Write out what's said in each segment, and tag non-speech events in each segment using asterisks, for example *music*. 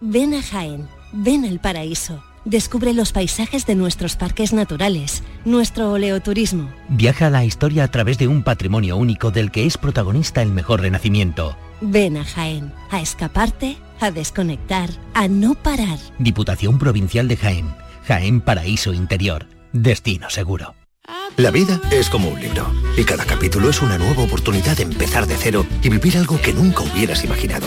Ven a Jaén, ven al paraíso. Descubre los paisajes de nuestros parques naturales, nuestro oleoturismo. Viaja a la historia a través de un patrimonio único del que es protagonista el mejor renacimiento. Ven a Jaén, a escaparte, a desconectar, a no parar. Diputación Provincial de Jaén, Jaén Paraíso Interior, destino seguro. La vida es como un libro y cada capítulo es una nueva oportunidad de empezar de cero y vivir algo que nunca hubieras imaginado.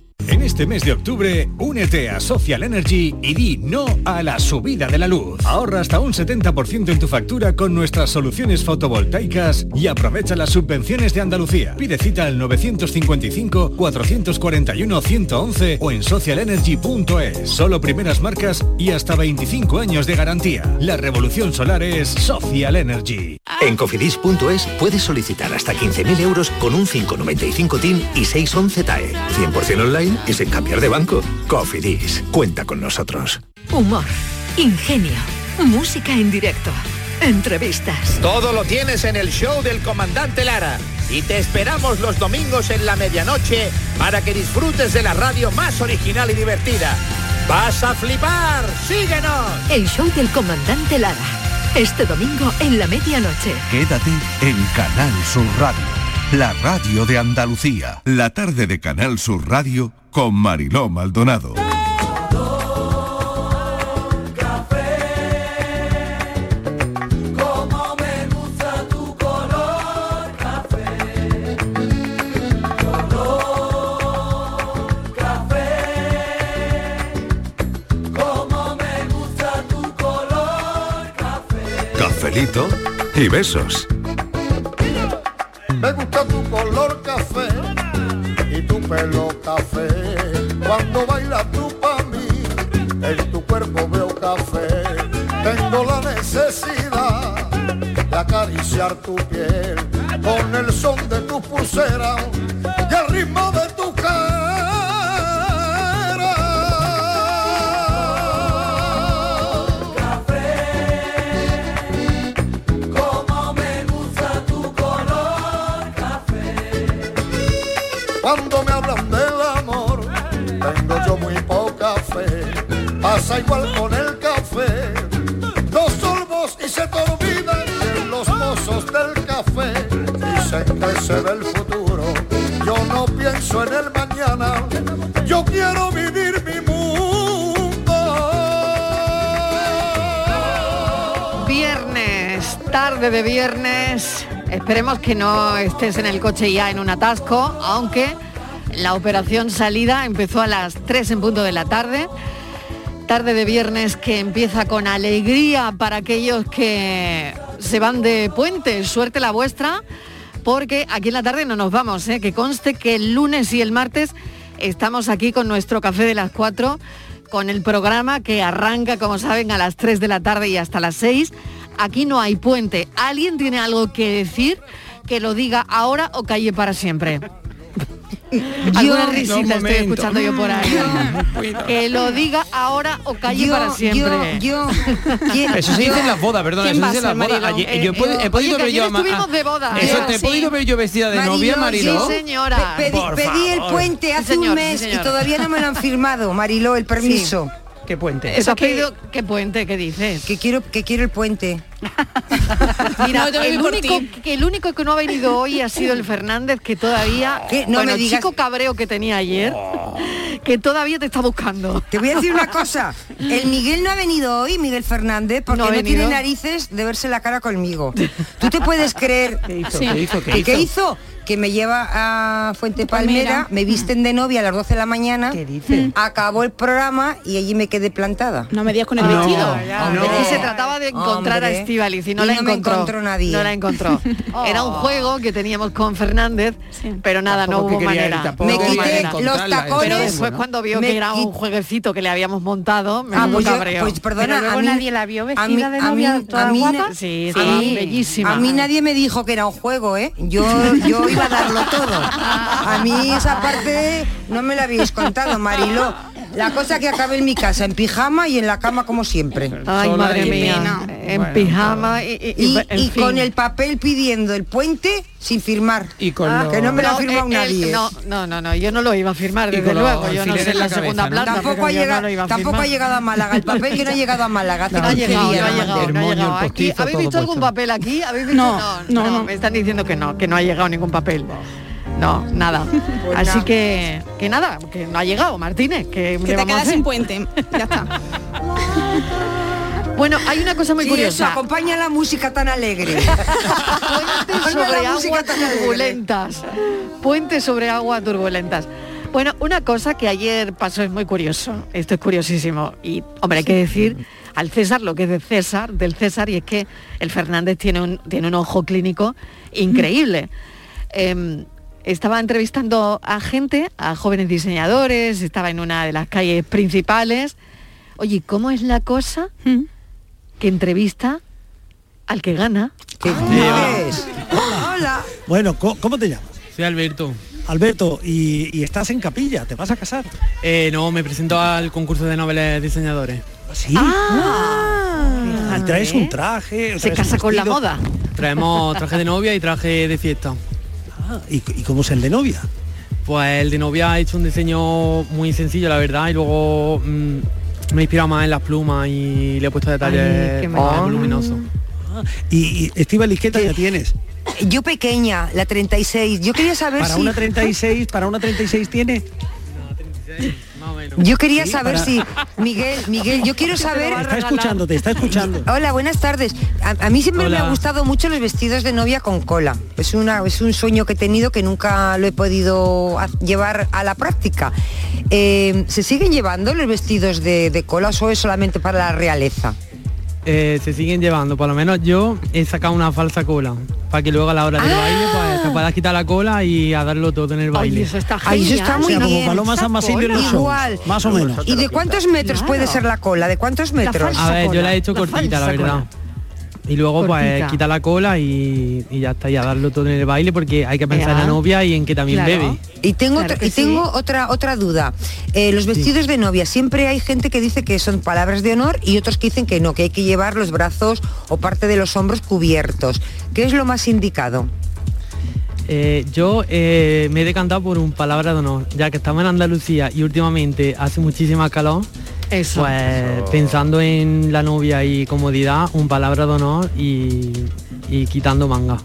En este mes de octubre, únete a Social Energy y di no a la subida de la luz. Ahorra hasta un 70% en tu factura con nuestras soluciones fotovoltaicas y aprovecha las subvenciones de Andalucía. Pide cita al 955-441-111 o en socialenergy.es. Solo primeras marcas y hasta 25 años de garantía. La revolución solar es Social Energy. En cofidis.es puedes solicitar hasta 15.000 euros con un 595 TIN y 611 TAE. 100% online y sin cambiar de banco. Cofidis, cuenta con nosotros. Humor, ingenio, música en directo, entrevistas. Todo lo tienes en el show del comandante Lara. Y te esperamos los domingos en la medianoche para que disfrutes de la radio más original y divertida. ¡Vas a flipar! ¡Síguenos! El show del comandante Lara. Este domingo en la medianoche. Quédate en Canal Sur Radio, la radio de Andalucía. La tarde de Canal Sur Radio con Mariló Maldonado. Como me gusta tu color café, color café. Como me gusta tu color café. Cafelito y besos. Me gusta tu café y tu pelo café. Cuando bailas tú para mí, en tu cuerpo veo café. Tengo la necesidad de acariciar tu piel con el son de tu pulsera Pasa igual con el café. Dos sorbos y se te olvidan de los mozos del café. Dicen que se ve el futuro. Yo no pienso en el mañana. Yo quiero vivir mi mundo. Viernes, tarde de viernes. Esperemos que no estés en el coche ya en un atasco, aunque la operación salida empezó a las 3 en punto de la tarde. Tarde de viernes que empieza con alegría para aquellos que se van de puente. Suerte la vuestra, porque aquí en la tarde no nos vamos, ¿eh? que conste que el lunes y el martes estamos aquí con nuestro café de las 4 con el programa que arranca, como saben, a las 3 de la tarde y hasta las 6. Aquí no hay puente. ¿Alguien tiene algo que decir? Que lo diga ahora o calle para siempre. Alguna risita estoy escuchando yo por ahí. *laughs* que lo diga ahora o calle Yo- para siempre. yo- yo- *laughs* Eso se dice en las bodas, ¿Quién eso se dice en las bodas. Ayer- yo he podi- he podido Oye, ver yo a- de boda. Eso, Yo, te he sí. podido ver yo vestida de novia, Mariló. Sí, señora. Pe- pedí, el puente Sí, hace señor, un sí, mes y todavía no me lo han firmado, Mariló, el permiso. ¿Qué puente? Eso ha pedido, ¿qué puente? ¿Qué dices? Que quiero, que quiero el puente. *laughs* Mira, No, el, único, que el único que no ha venido hoy ha sido el Fernández, que todavía... *laughs* ¿Qué? No bueno, me el digas- chico cabreo que tenía ayer, que todavía te está buscando. Te voy a decir una cosa. *laughs* El Miguel no ha venido hoy, Miguel Fernández, porque No tiene narices de verse la cara conmigo. ¿Tú te puedes creer? ¿Qué hizo? ¿Qué hizo? ¿Qué ¿Qué hizo? Que me lleva a Fuente Palmera, Palmera. me visten de novia a las 12 de la mañana, acabó el programa y allí me quedé plantada. No me digas con el Ah, vestido. es que se trataba de encontrar Hombre. a Estivaliz y no Y la no me encontró. encontró nadie. No la encontró. *laughs* Era un juego que teníamos con Fernández, pero nada, Tampoco no hubo manera. Me No quité manera. los tacones. Pero después ¿no? cuando vio Me que era un jueguecito que le habíamos montado, me Ah, dio pues, yo- pues perdona, Pero luego a mí, nadie la vio a mí- vestida de a mí- novia, a toda mí na- guapa. Sí, a sí, mí- bellísima. A mí nadie me dijo que era un juego, ¿eh? Yo, yo iba *laughs* a darlo todo. A mí esa parte no me la habéis contado, Mariló. La cosa que acabé en mi casa, en pijama y en la cama como siempre. Ay, Sola madre mía. pena. En Bueno, pijama y, y- Y, en y fin. con el papel pidiendo el puente sin firmar. Y con Ah, los- que no me lo ha No, firmado eh, nadie. no, no, no, no, yo no lo iba a firmar, Y desde luego. Yo no sé en la la segunda cabeza, ¿no? planta, Tampoco ha, no llegado, lo iba a tampoco ha llegado a Málaga. El papel que no ha llegado a Málaga. No ha 15 llegado, no ha lo llegado, no ha llegado. el Aquí, ¿Habéis visto algún papel aquí? ¿Habéis visto? No, no, no. Me están diciendo que no, que no ha llegado ningún papel. No, nada. *laughs* Así nada. que, que nada, que no ha llegado, Martínez. Que, Que te quedas sin puente. Ya está. *laughs* Bueno, hay una cosa muy Sí, eso, curiosa. acompaña la música tan alegre. *laughs* Puentes sobre aguas turbulentas. Puentes sobre aguas turbulentas. Bueno, una cosa que ayer pasó es muy curioso. Esto es curiosísimo. Y, hombre, hay que decir al César lo que es de César, del César, y es que el Fernández tiene un, tiene un ojo clínico increíble. Em, estaba entrevistando a gente, a jóvenes diseñadores, estaba en una de las calles principales. Oye, ¿cómo es la cosa Mm. que entrevista al que gana? ¿Qué dices? Hola. Bueno, ¿cómo, cómo te llamas? Soy Alberto. Alberto, y, y estás en capilla, ¿te vas a casar? Eh, no, me presento al concurso de noveles diseñadores. ¿Sí? Ah, ¿Y traes un traje? Se casa con la moda. Traemos traje de novia y traje de fiesta. Ah, ¿y, ¿Y cómo es el de novia? Pues el de novia ha hecho un diseño muy sencillo, la verdad, y luego mm, me he inspirado más en las plumas y le he puesto detalles más voluminosos. Ah, y, y Estíbaliz, ¿qué talla tienes? Yo pequeña, la 36. Yo quería saber Para si... una 36, para una 36 tiene. Más o menos. Yo quería Sí, saber para- si... Miguel, Miguel, yo *laughs* quiero saber... Está escuchando, te está escuchando. Hola, buenas tardes. A, a mí siempre me Hola. ha gustado mucho los vestidos de novia con cola. Es, una, es un sueño que he tenido que nunca lo he podido llevar a la práctica. Eh, ¿Se siguen llevando los vestidos de, de cola o es solamente para la realeza? Eh, se siguen llevando, por lo menos yo he sacado una falsa cola, para que luego a la hora del Ah. baile pues, te puedas quitar la cola y a darlo todo en el baile. Oye, eso está Ay, genial. eso está O muy sea, como bien. Igual. más o menos. ¿Y de cuántos metros Claro. puede ser la cola? ¿De cuántos metros? A ver, yo la he hecho la cortita, la verdad. cola. Y luego Cortita. pues quita la cola y, y ya está, y a darlo todo en el baile porque hay que pensar en la novia y en que también Claro. bebe. Y tengo, Claro otra, y tengo sí. otra otra duda. Eh, los vestidos de novia, siempre hay gente que dice que son palabras de honor y otros que dicen que no, que hay que llevar los brazos o parte de los hombros cubiertos. ¿Qué es lo más indicado? Eh, yo eh, me he decantado por un palabra de honor, ya que estamos en Andalucía y últimamente hace muchísima calor, Eso. pues pensando en la novia y comodidad, un palabra de honor y, y quitando manga.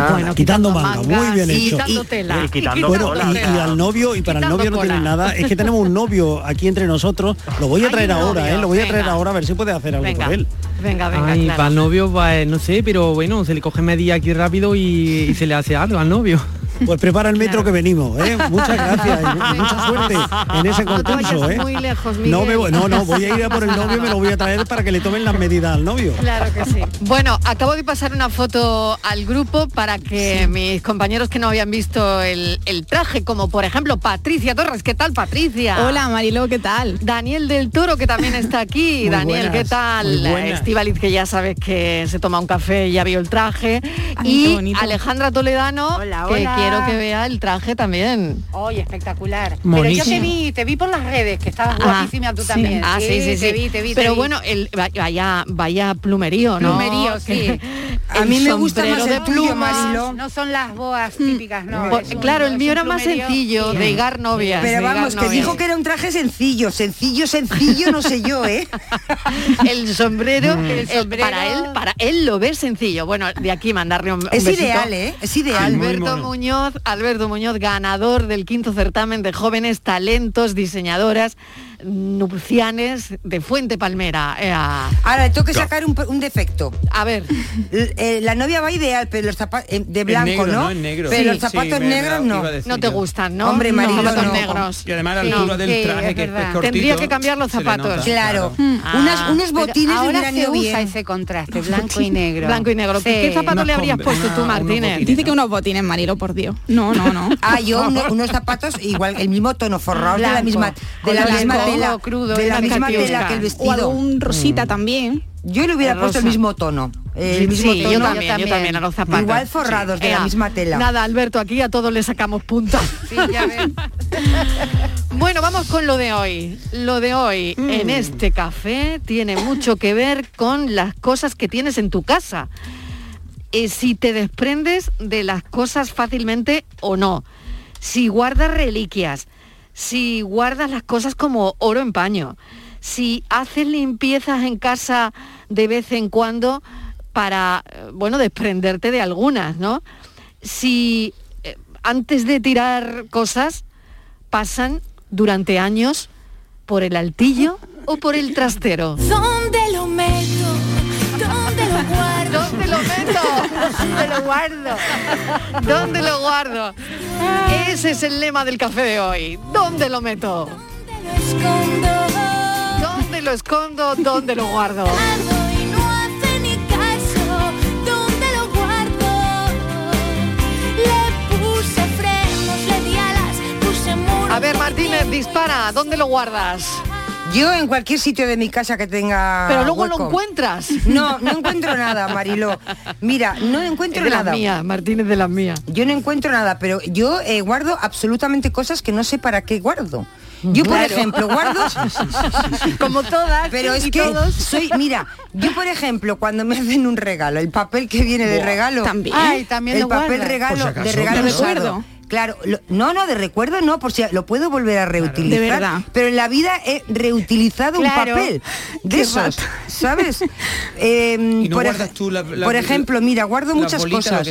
Ah, Bueno, quitando quitando manga, mangas muy bien y hecho. quitando tela. Y bueno, y, y al novio, y para el Quitando novio no tiene cola. nada, es que tenemos un novio aquí entre nosotros, lo voy a traer ahora, novio, ¿eh? lo voy a traer venga. ahora a ver si puede hacer algo Venga, por él. venga, venga, Ay, claro. para el novio, pues no sé, pero bueno, se le coge media aquí rápido y, y se le hace algo al novio. Pues prepara el metro que venimos, ¿eh? Muchas gracias y, mucha suerte en ese No concurso, vayas ¿eh? muy lejos, No, me voy- no, no, voy a ir a por el novio y me lo voy a traer para que le tomen las medidas al novio. Claro que sí. Bueno, acabo de pasar una foto al grupo para que mis compañeros que no habían visto el, el traje, como por ejemplo Patricia Torres, ¿qué tal Patricia? Hola Marilo, ¿qué tal? Daniel del Toro, que también está aquí. *laughs* Muy Daniel, ¿qué buenas, tal? muy buenas. Estivaliz, que ya sabes que se toma un café y ya vio el traje. Ay, qué y. Alejandra Toledano, Hola, que hola. Quiero que vea el traje también. Oye, espectacular. Pero yo Monísimo. te vi, te vi por las redes, que estabas Ah, guapísima tú sí. también. Ah, sí, sí, sí. Te vi, te vi, te Pero vi. bueno, el, vaya, vaya plumerío, ¿no? Plumerío, sí. A mí me gusta más el tuyo, Mariló. No son las boas típicas, no. Pues, es un- claro, el mío era más sencillo, de higar novias. Pero de vamos, que novias. dijo que era un traje sencillo, sencillo, sencillo, no sé yo, ¿eh? *laughs* el sombrero, Mm. el sombrero- para él, para él lo ve sencillo. Bueno, de aquí mandarle un, un Es besito. ideal, ¿eh? Es ideal. Alberto mono. Alberto Muñoz, ganador del quinto certamen de jóvenes talentos, diseñadoras nupcianes de Fuente Palmera. Ea. Ahora tengo que sacar un, un defecto. A ver. L- eh, la novia va ideal, pero los zapatos de blanco, negro, ¿no? ¿no? Negro. Pero Sí, los zapatos sí, me- me negros no. No te gustan, ¿no? Hombre, No, Marilo, zapatos no. negros. Y además la Sí, altura del traje, es que es verdad. cortito, Tendría que cambiar los zapatos. nota, Claro. Ah. Unas- unos botines ahora se usa bien. ese contraste, blanco y negro. Blanco y negro. ¿Qué- ¿Qué zapato le habrías puesto tú, Martínez? Dice que unos botines, Marilo, por Dios. No, no, no. Ah, yo uno- *laughs* unos zapatos igual, el mismo tono, forrados de la misma, de la misma tela, crudo, de la misma tela que el O vestido. algún rosita también. Yo le hubiera puesto el mismo tono. El Sí, mismo sí, tono. yo también, yo también, a los zapatos. Igual forrados de la misma tela. Nada, Alberto, aquí a todos le sacamos punta. *laughs* *laughs* bueno, vamos con lo de hoy. Lo de hoy Mm. en este café tiene mucho que ver con las cosas que tienes en tu casa. Eh, si te desprendes de las cosas fácilmente o no. Si guardas reliquias. Si guardas las cosas como oro en paño. Si haces limpiezas en casa de vez en cuando para, eh, bueno, desprenderte de algunas, ¿no? Si eh, antes de tirar cosas pasan durante años por el altillo o por el trastero. ¿Dónde ¿Dónde lo meto? ¿Dónde lo guardo? ¿Dónde lo guardo? Ese es el lema del café de hoy. ¿Dónde lo meto? ¿Dónde lo escondo? ¿Dónde lo guardo? A ver, Martínez, dispara. ¿Dónde lo guardas? Yo en cualquier sitio de mi casa que tenga Pero luego lo encuentras. No, no encuentro nada, Mariló. Mira, no encuentro Es de las nada. mías, Martínez de las mías. Yo no encuentro nada, pero yo eh, guardo absolutamente cosas que no sé para qué guardo. Yo, por Claro. ejemplo, guardo... *laughs* Como todas. Pero es y que todos. soy... Mira, yo, por ejemplo, cuando me hacen un regalo, el papel que viene de regalo... también. Ay, también el lo papel regalo, si de regalo ¿De usado. Claro, lo- no, no, de recuerdo no, por si lo puedo volver a reutilizar. De verdad. Pero en la vida he reutilizado Claro. un papel de Qué esos, rato. ¿sabes? *laughs* Eh, Y no por, guardas ej- tú la- la- por ejemplo, mira, guardo la muchas cosas.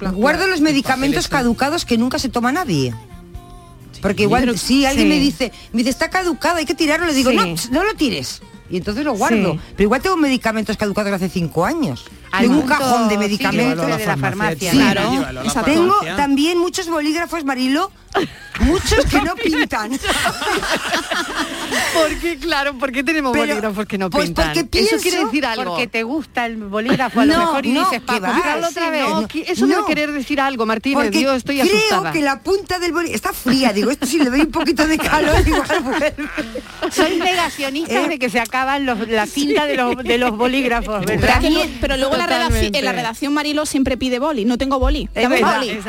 lo Guardo los el medicamentos caducados que nunca se toma nadie. Porque igual, si alguien sí. me dice, me dice, está caducado, hay que tirarlo, le digo, Sí. no, no lo tires. Y entonces lo guardo. Sí. Pero igual tengo medicamentos caducados de hace cinco años. Tengo un cajón de medicamentos. de la farmacia. Sí. Claro, Llévalo la. Tengo farmacia. también muchos bolígrafos, Marilo, muchos que no *laughs* pintan. Porque, claro, ¿por qué tenemos Pero, bolígrafos que no pues pintan? porque Eso pienso- quiere decir algo. Porque te gusta el bolígrafo a lo No, mejor y no, dices, para comprarlo otra vez. No, eso debe no. querer decir algo, Martínez. Porque Yo estoy creo asustada. que la punta del bolígrafo está fría. Digo, esto si le doy un poquito de calor, *laughs* igual vuelve. Soy negacionista Eh. de que se acaban los- la cinta de los, de los bolígrafos, *laughs* ¿verdad? pero luego la redacción, en la redacción Marilo siempre pide boli. No tengo boli. Dame boli.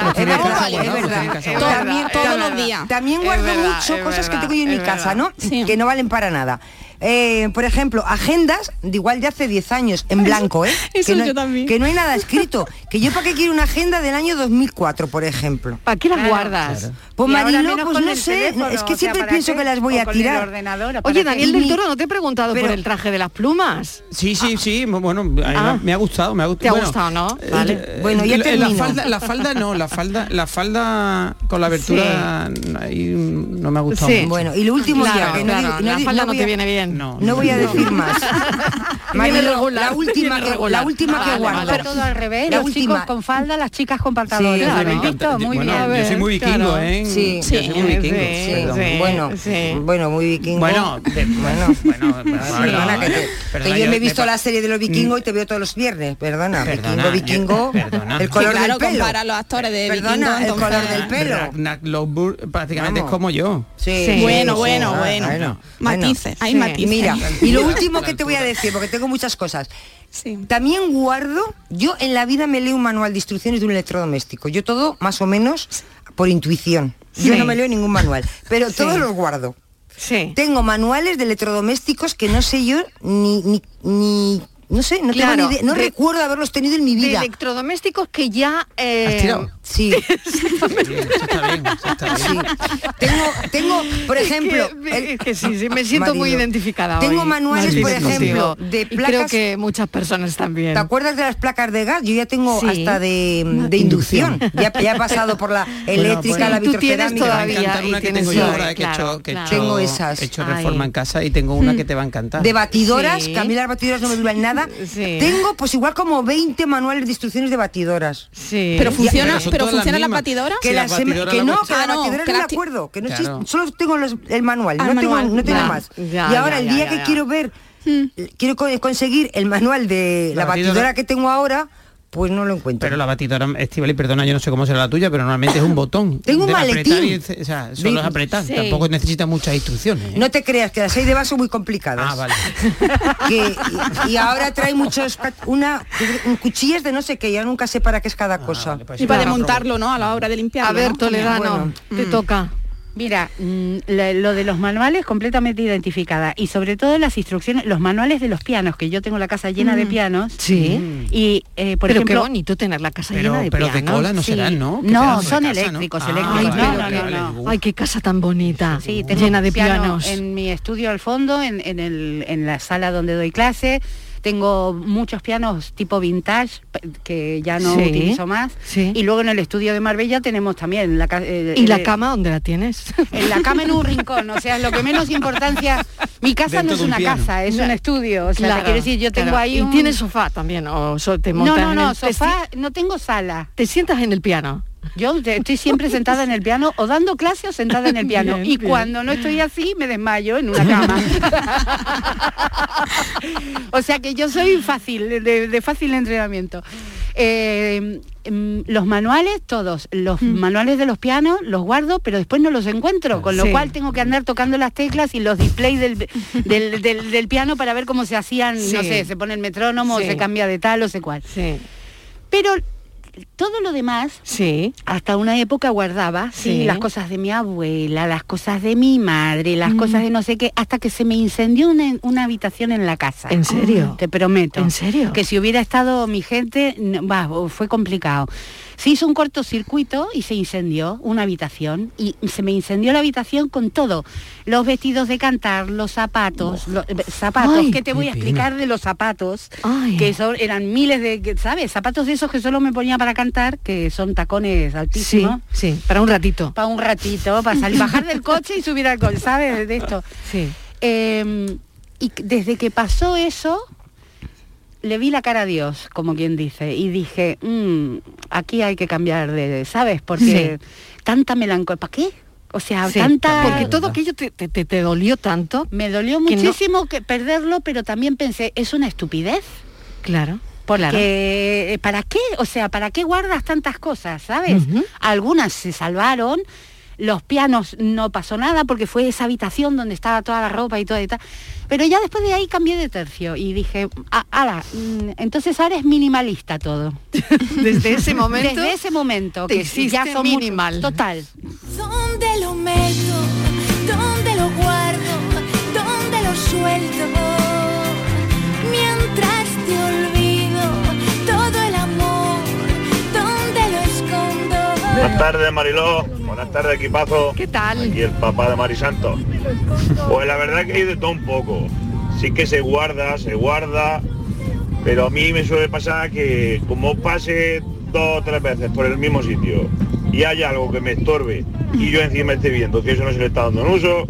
todos los días. También guardo mucho cosas que tengo yo en mi casa. ¿no? Que no valen para nada. Eh, por ejemplo, agendas de igual de hace 10 años, en blanco, ¿eh? eso que no, yo también. Que no hay nada escrito. Que yo para qué quiero una agenda del año 2004, por ejemplo. ¿Para qué las Claro. guardas? Pues ahora Mariló, menos pues con no sé, teléfono, es que o sea, siempre ¿para pienso qué? que las voy O a tirar. El ordenador, ¿para Oye? Daniel del Toro, ¿no te he preguntado por pero- el traje de las plumas? Sí, sí, sí, bueno, Ah. me ha gustado, me ha gustado. ¿Te ha gustado, no? eh, Vale. eh, Bueno, ya la- la termino. falda, la falda no, la falda, la falda con la abertura ahí no me ha gustado. Sí. mucho. Bueno, y lo último Claro, ya, que no, claro, digo- no la falda no te viene bien. No, No voy a decir *laughs* más. Viene Mariló, regular, la última que, regular. la última que Vale, guardo. vale. Está todo al revés, La los última. chicos con falda, las chicas con pantalones. Sí, ¿Lo me habéis encanta. visto? Muy Bueno, bien. yo soy muy Claro. vikingo, ¿eh? Sí. Yo soy muy vikingo. sí, perdón. sí. bueno, bueno, muy vikingo. Bueno, bueno, bueno, *laughs* perdona, que, te- perdona, que yo me he visto la serie de los vikingos y te veo todos los viernes, perdona, Perdona, vikingo, *laughs* el color del pelo. compara a los actores de Perdona, Vikingos, el entonces- color del pelo. Ragnar Lothbrok prácticamente es como yo. Sí, Sí. Bueno, bueno, ah, bueno. bueno. Matices, hay matices. Mira, y lo último que te voy a decir, porque tengo tengo muchas cosas. También guardo, yo en la vida me leo un manual de instrucciones de un electrodoméstico. Yo todo más o menos por intuición. Yo Sí. no me leo ningún manual, pero Sí. todos los guardo. Sí. Tengo manuales de electrodomésticos que no sé yo ni, ni, ni- no sé, no Claro, tengo ni idea, no de- recuerdo haberlos tenido en mi De vida. electrodomésticos que ya... eh, ¿Has tirado? Sí. *laughs* Sí. Tengo, tengo, por Es que- ejemplo, es que sí, sí, me siento muy identificada Tengo hoy, manuales, por ejemplo, contigo. de Y creo placas. que muchas personas también. ¿Te acuerdas de las placas de gas? Yo ya tengo Sí. hasta de, de inducción. Ya, ya he pasado por la eléctrica, la tú tienes vitrocerámica. todavía Me y que tengo yo todavía, ahora que he claro, hecho, que he claro. hecho- Tengo esas. he hecho Ay. reforma en casa y tengo una que te va a encantar. De batidoras, que a mí las batidoras no me duran nada. Sí. Tengo pues igual como 20 manuales de instrucciones de batidoras. Sí. Pero funciona, Pero pero las funciona la mismas. batidora. Que, las se me- que no, que Ah, la no, batidora que no me acuerdo, que no Claro. existe, solo tengo los- el manual, Ah, no, tengo, no tengo ya, más. ya, y ahora ya, el día ya, que ya. quiero ver, quiero co- conseguir el manual de la, La batidora. batidora. que tengo ahora, pues no lo encuentro. Pero la batidora, Estivali, perdona, yo no sé cómo será la tuya, pero normalmente es un botón. *laughs* Tengo un maletín. y- o sea, solo De- es apretar. Sí. Tampoco necesita muchas instrucciones. ¿eh? No te creas que las hay de vaso muy complicadas. Ah, vale. *laughs* Que- y, y ahora trae muchos una cuchillas de no sé qué, ya nunca sé para qué es Ah, cada cosa. pues Y para desmontarlo, ¿no? A la hora de limpiarlo. A ver, ¿no? Toledano, te Mm. toca. Mira, mm, lo de los manuales completamente identificada y sobre todo las instrucciones, los manuales de los pianos, que yo tengo la casa llena de Mm. pianos. Sí. Y eh, por Pero ejemplo, qué bonito tener la casa Pero- llena de pero de pianos. cola no serán, ¿no? No, son casa, ¿no? eléctricos, Ah, eléctricos. no, vale, no, vale. no, no. Ay, qué casa tan bonita. Sí, tengo llena de piano pianos. En mi estudio al fondo, en, en el- en la sala donde doy clase. Tengo muchos pianos tipo vintage que ya no Sí, utilizo más. sí. Y luego en el estudio de Marbella tenemos también la eh, ¿Y la eh, cama dónde la tienes? en la cama en un rincón, o sea, lo que menos importancia. Mi casa Dentro no es un una piano. casa, es un estudio. O sea, te Claro, quiero decir, yo tengo claro. ahí ¿Y un... tienes sofá también? ¿O so- te No, montas no, en no, el- te sofá, no tengo sala. ¿Te sientas en el piano? Yo estoy siempre sentada en el piano o dando clase o sentada en el piano. Bien, y bien. cuando no estoy así, me desmayo en una cama. *laughs* o sea que yo soy fácil, de, de fácil entrenamiento. Eh, mm, los manuales, todos, los manuales de los pianos los guardo, pero después no los encuentro, con lo Sí. cual tengo que andar tocando las teclas y los displays del, del, del- del piano para ver cómo se hacían, no sé, se pone el metrónomo, Sí. se cambia de tal o sé cuál. Sí. Pero todo lo demás, Sí. hasta una época guardaba, sí, Sí. las cosas de mi abuela, las cosas de mi madre, las Mm. cosas de no sé qué, hasta que se me incendió una, una habitación en la casa. ¿En serio? Te prometo. ¿En serio? Que si hubiera estado mi gente, va, fue complicado. Se hizo un cortocircuito y se incendió una habitación y se me incendió la habitación con todo. Los vestidos de cantar, los zapatos, los, eh, zapatos, Ay, ¿qué te voy a explicar de los zapatos? Ay. Que son, eran miles de, que, ¿sabes? Zapatos de esos que solo me ponía para cantar, que son tacones Sí, altísimos. sí, para un ratito. Para un ratito, para salir, bajar del coche y subir al coche, ¿sabes? De esto. Sí. Eh, y desde que pasó eso, le vi la cara a Dios, como quien dice, y dije, "Mm, aquí hay que cambiar de, ¿sabes? Porque tanta melancolía, ¿para qué? O sea, Sí, tanta... Porque todo aquello te, te- te- te dolió tanto. Me dolió que no- muchísimo que perderlo, pero también pensé, es una estupidez. Claro. Porque, eh, ¿para qué? O sea, ¿para qué guardas tantas cosas, sabes? Algunas se salvaron, los pianos no pasó nada porque fue esa habitación donde estaba toda la ropa y todo y tal. Pero ya después de ahí cambié de tercio y dije, "Ah, ala, mm, entonces ahora es minimalista todo. *laughs* Desde ese momento Desde ese momento, que ya son mucho- minimal. total. ¿Dónde lo meto? Buenas tardes, Mariló. Buenas tardes, equipazo. ¿Qué tal? Aquí el papá de Marisanto. Pues la verdad que hay de todo un poco. Sí que se guarda, se guarda, pero a mí me suele pasar que como pase dos o tres veces por el mismo sitio y hay algo que me estorbe y yo encima esté viendo que eso no se le está dando en uso,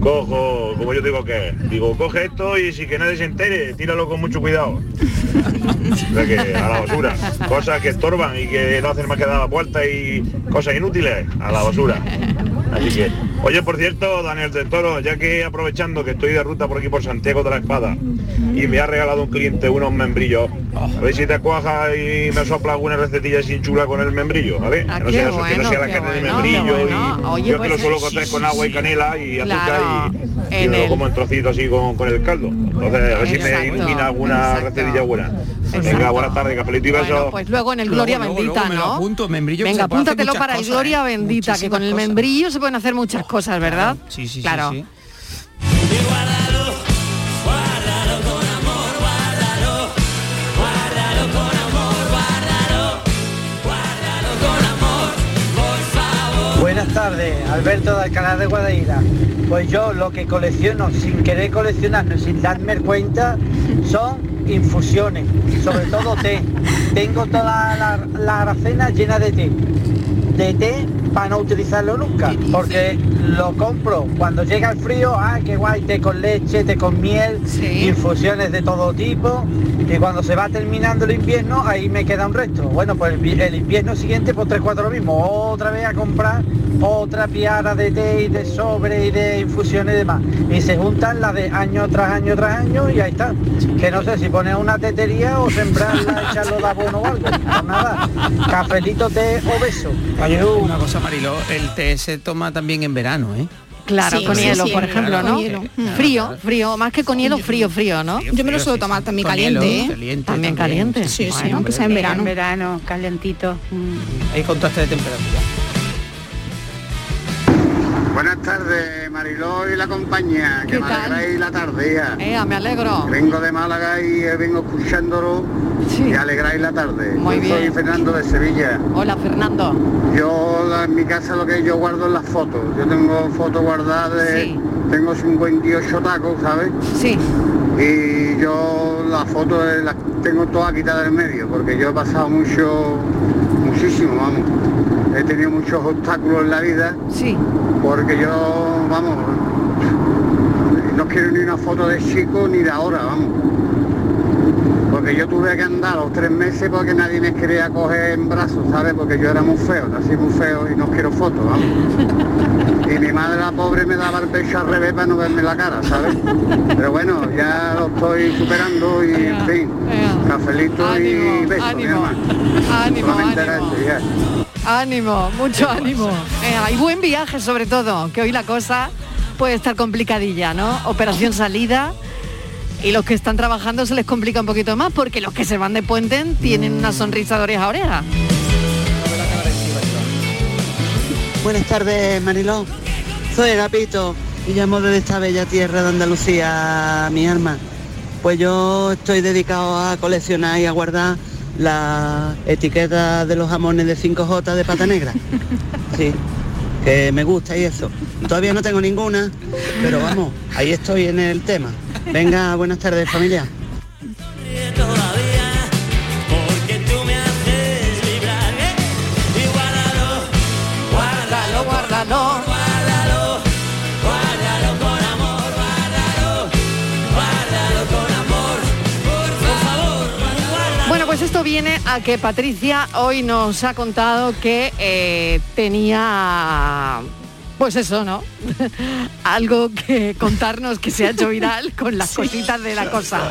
cojo, como yo digo que digo, coge esto y si que nadie se entere, tíralo con mucho cuidado. O que a la basura. Cosas que estorban y que no hacen más que dar la vuelta y cosas inútiles, a la basura. Así que, oye, por cierto, Daniel del Toro, ya que aprovechando que estoy de ruta por aquí por Santiago de la Espada y me ha regalado un cliente unos membrillos, A ver si te cuaja y me sopla alguna recetilla sin chula con el membrillo, ¿vale? Ah, que no sea, que no bueno, sea la carne de bueno, membrillo qué bueno. y Oye, yo pues, que lo suelo sí, con agua y canela y azúcar Claro, y, y en me lo el- como en trocitos así con, con el caldo. Entonces, a ver si me Exacto, ilumina alguna recetilla buena. Venga, Exacto. buenas tardes, cafelito y besos. Bueno, pues luego en el Gloria Luego, Bendita, luego me lo ¿no? apunto, membrillo, Venga, apúntatelo para el cosas, Gloria ¿eh? Bendita, que con el membrillo se pueden hacer muchas cosas, ¿verdad? Sí, sí, sí, claro. sí. Buenas tardes, Alberto de Alcalá de Guadaira. Pues yo lo que colecciono sin querer coleccionarlo, sin darme cuenta, son infusiones, sobre todo té. *laughs* Tengo toda la, la alacena llena de té. De té para no utilizarlo nunca, porque lo compro cuando llega el frío, ah, qué guay, té con leche, té con miel, infusiones de todo tipo, y cuando se va terminando el invierno, ahí me queda un resto. Bueno, pues el, el invierno siguiente, pues tres, cuatro lo mismo, otra vez a comprar otra piara de té y de sobre y de infusiones y demás. Y se juntan las de año tras año tras año y ahí está. Que no sé si poner una tetería o sembrarla, *laughs* echarlo de abono o algo. Pues nada, cafelito, té o beso. Una cosa, Mariló, el té se toma también en verano, ¿eh? Claro, Sí, con sí, hielo, sí, por ejemplo, ¿no? hielo. Frío, frío, más que con hielo, frío, frío, ¿no? Yo me lo suelo tomar también caliente, ¿eh? También caliente. Sí, sí, Bueno, aunque sea en verano. En verano, calentito. mm. Hay contraste de temperatura. Buenas tardes, Mariló y la compañía, que ¿Qué me tal? alegráis la tarde ya. Ea, me alegro. Vengo de Málaga y eh, vengo escuchándolo y alegráis la tarde. Muy yo soy bien. Fernando de Sevilla. Hola, Fernando. Yo en mi casa lo que yo guardo es las fotos. Yo tengo fotos guardadas de... Tengo 58 tacos, ¿sabes? Sí. Y yo las fotos eh, las tengo todas quitadas del medio, porque yo he pasado mucho, muchísimo, vamos. He tenido muchos obstáculos en la vida. Sí. Porque yo, vamos, no quiero ni una foto de chico ni de ahora, vamos. Porque yo tuve que andar los tres meses porque nadie me quería coger en brazos, ¿sabes? Porque yo era muy feo, nací muy feo y no quiero fotos, vamos. *laughs* Y mi madre la pobre me daba el pecho al revés para no verme la cara, ¿sabes? Pero bueno, ya lo estoy superando y en fin, cafelito y besos, mi. Ánimo, *laughs* Solamente era ánimo. Ánimo, mucho ánimo. Eh, y buen viaje sobre todo, que hoy la cosa puede estar complicadilla, ¿no? Operación salida. Y los que están trabajando se les complica un poquito más porque los que se van de puente tienen una sonrisa de oreja a oreja. Buenas tardes, Mariló. Soy Agapito y llamo desde esta bella tierra de Andalucía, mi alma. Pues yo estoy dedicado a coleccionar y a guardar la etiqueta de los jamones de 5J de pata negra. *laughs* Sí, que me gusta y eso. Todavía no tengo ninguna, pero vamos, ahí estoy en el tema. Venga, buenas tardes, familia. Viene a que Patricia hoy nos ha contado que eh, tenía, pues eso, ¿no? *laughs* Algo que contarnos que se ha hecho viral con las *laughs* cositas de la cosa,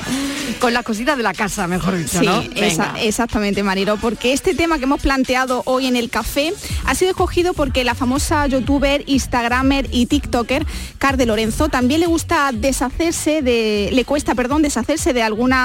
con las cositas de la casa, mejor dicho, Sí, ¿no? esa- Venga. exactamente, Mariro, porque este tema que hemos planteado hoy en el café ha sido escogido porque la famosa youtuber, instagramer y tiktoker Car de Lorenzo también le gusta deshacerse de, le cuesta, perdón, deshacerse de algunos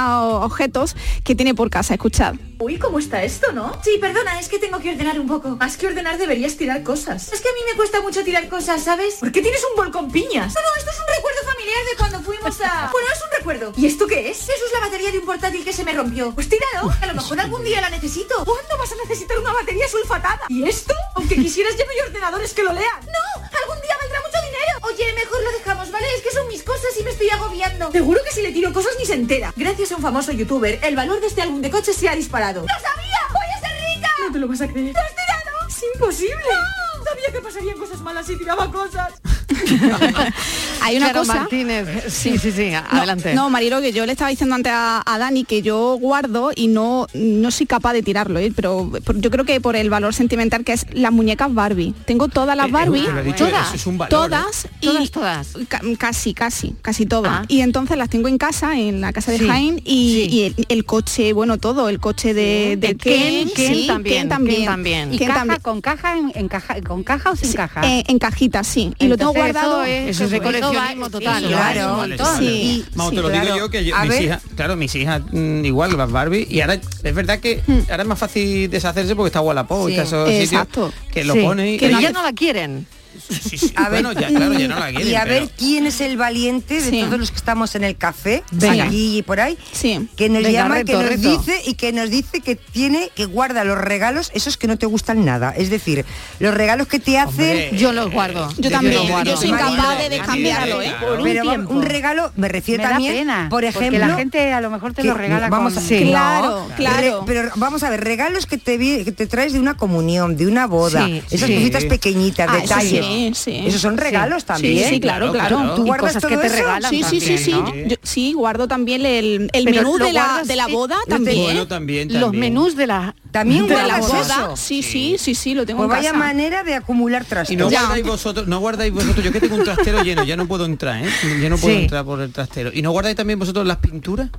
objetos que tiene por casa. Escuchad. Uy, ¿cómo está esto, no? Sí, perdona, es que tengo que ordenar un poco. Más que ordenar deberías tirar cosas. Es que a mí me cuesta mucho tirar cosas, ¿sabes? ¿Por qué tienes un bol con piñas? No, no, esto es un recuerdo familiar de cuando fuimos a... *laughs* Bueno, es un recuerdo. ¿Y esto qué es? Eso es la batería de un portátil que se me rompió. Pues tíralo, a lo mejor algún día la necesito. ¿Cuándo vas a necesitar una batería sulfatada? ¿Y esto? Aunque quisieras ya no hay ordenadores que lo lean. No, algún día valdrá mucho dinero. Oye, mejor lo dejamos, ¿vale? Es que son mis cosas y me estoy agobiando. Seguro que si le tiro cosas ni se entera. Gracias a un famoso youtuber, el valor de este álbum de coches se ha disparado. ¡Lo sabía! ¡Voy a ser rica! No te lo vas a creer. ¿Lo has tirado? Es imposible. Sabía que pasarían cosas malas si tiraba cosas. *laughs* Hay una Charo cosa. Martínez. Sí, sí, sí, adelante. No, no Marilo, que yo le estaba diciendo antes a, a, Dani que yo guardo y no, no soy capaz de tirarlo, ¿eh? pero, yo creo que por el valor sentimental que es las muñecas Barbie. Tengo todas las eh, eh, Barbie, todas, es un valor, todas, y todas, todas. Casi, casi, casi todas. Ah. Y entonces las tengo en casa, en la casa de sí, y, el, coche, bueno, todo, el coche de, de Ken, también, también, también. Y caja, también. con caja, en, en, caja, con caja o sin sí, caja. en cajita, sí. Lo tengo guardado. Eso es de coleccionismo total. Claro, sí, te lo digo yo que yo, mis hijas, claro, mis hijas mm, igual, las Barbie, y ahora es verdad que ahora es más fácil deshacerse porque está Wallapop, está esos sitios que lo pone Que ya no la quieren. A ver, Y a ver quién es el valiente de todos los que estamos en el café, Venga. allí y por ahí, que nos llama, que nos dice y que nos dice que tiene, que guarda los regalos, esos que no te gustan nada. Es decir, los regalos que te hacen. Yo los guardo. Yo, también. Yo, soy incapaz de, cambiarlo, ¿eh? Un pero un regalo, me refiero también. Por ejemplo. Porque la gente a lo mejor te lo regala. Vamos con... a, claro, claro. Pero vamos a ver, regalos que te, que te traes de una comunión, de una boda, esas cositas pequeñitas, ah, detalles. Sí. Esos son regalos también. Sí, claro, claro. claro. ¿Tú, guardas cosas todo que te regalan sí, sí, sí, sí. Sí, guardo también el, el menú de la, de la boda también. Los menús de la también de la boda. Eso? Sí, sí, sí, sí, lo tengo pues vaya manera de acumular trastos. Y no guardáis vosotros, no guardáis vosotros, yo que tengo un trastero lleno, ya no puedo entrar, ¿eh? Ya no puedo entrar por el trastero. ¿Y no guardáis también vosotros las pinturas?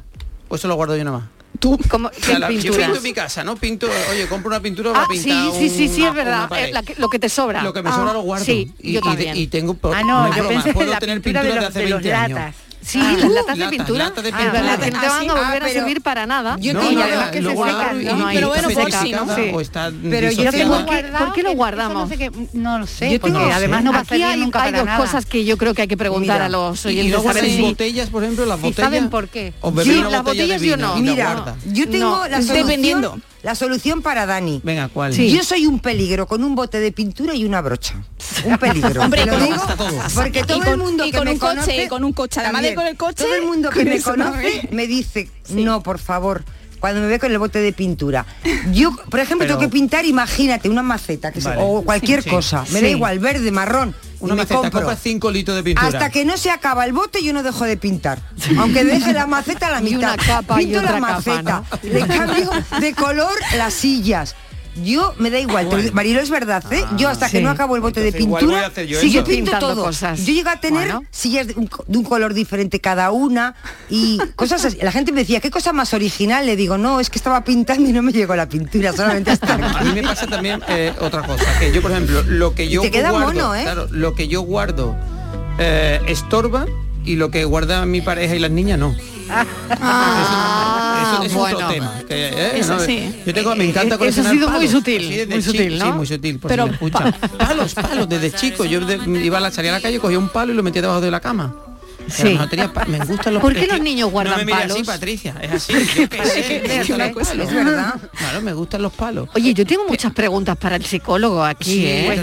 ¿O eso lo guardo yo nada más? tú como yo pinto en mi casa no pinto oye compro una pintura ah, para pintar sí sí sí, sí es verdad. Eh, lo que te sobra. Lo que me sobra ah, lo guardo. sí, y, yo y, y, tengo ah, no, yo más, puedo la tener pintura de, los, hace años. Sí, ah, las latas de pintura. Lata, lata de ah, pintura. Ah, la que no ah, te van a volver ah, a servir para nada. Yo tengo no, las que se secan, y, ¿no? Pero bueno, por si, ¿no? Sí. O está pero yo tengo que, ¿Por qué lo guardamos? No, sé que, no lo sé, yo porque tengo, además no va a salir hay, nunca hay dos cosas que yo creo que hay que preguntar mira, a los oyentes. Y luego saber si, botellas, por ejemplo, las botellas. ¿Saben por qué? Yo, las botellas yo no. Mira, yo tengo las dependiendo. La solución para Dani. Venga, ¿cuál? Sí. Yo soy un peligro con un bote de pintura y una brocha. Un *laughs* peligro. Lo digo? porque todo el mundo que me conoce, coche, con un coche, además de con el coche, todo el mundo que me conoce me dice, "No, por favor, cuando me ve con el bote de pintura. Yo, por ejemplo, tengo que pintar, imagínate, una maceta o cualquier cosa. Me da igual, verde, marrón. Una maceta compra 5 litros de pintura. Hasta que no se acaba el bote yo no dejo de pintar. Aunque deje la maceta a la mitad. Pinto la maceta. Le cambio de color las sillas yo me da igual. Bueno. Marilo es verdad, ¿eh? ah. yo hasta que no acabo el bote de pintura, si yo pinto todo. Yo llego a tener sillas de un, color diferente cada una y *laughs* cosas así. La gente me decía, ¿qué cosa más original? Le digo, no, es que estaba pintando y no me llegó la pintura, solamente hasta. *laughs* A mí me pasa también eh, otra cosa, que yo, por ejemplo, lo que yo te queda guardo, mono, ¿eh? lo que yo guardo eh, estorba y lo que guarda mi pareja y las niñas no. Ah. Eso, es bueno. otro tema. Que, eh, eso no, sí. Yo tengo, me encanta eh, Eso ha sido muy sutil, muy sutil, ¿no? Sí, muy sutil, Pero, escucha. Palos, palos, desde chico. Yo iba a la, salía a la calle, cogía un palo y lo metía debajo de la cama. Sí. No tenía me gustan los ¿Por qué los niños guardan no me palos? Patricia, es así. *laughs* Claro, me gustan los palos. Oye, yo tengo muchas preguntas para el psicólogo aquí, sí, ¿eh? Pues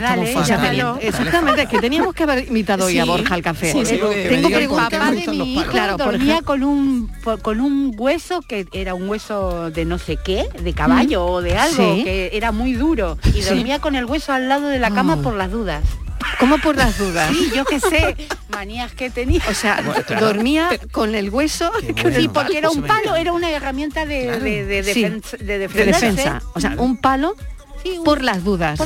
exactamente, que teníamos que haber invitado sí, hoy a Borja al café. Tengo preguntas. de mi hijo claro, dormía con un con un hueso que era un hueso de no sé qué, de caballo mm. o de algo que era muy duro y dormía con el hueso al lado de la cama por las dudas. ¿Cómo por las *laughs* dudas? Sí, yo qué sé manías que tenía. O sea, dormía con el hueso. sí, porque era un palo, era una herramienta de, claro. de defensa. O sea, un palo por las dudas.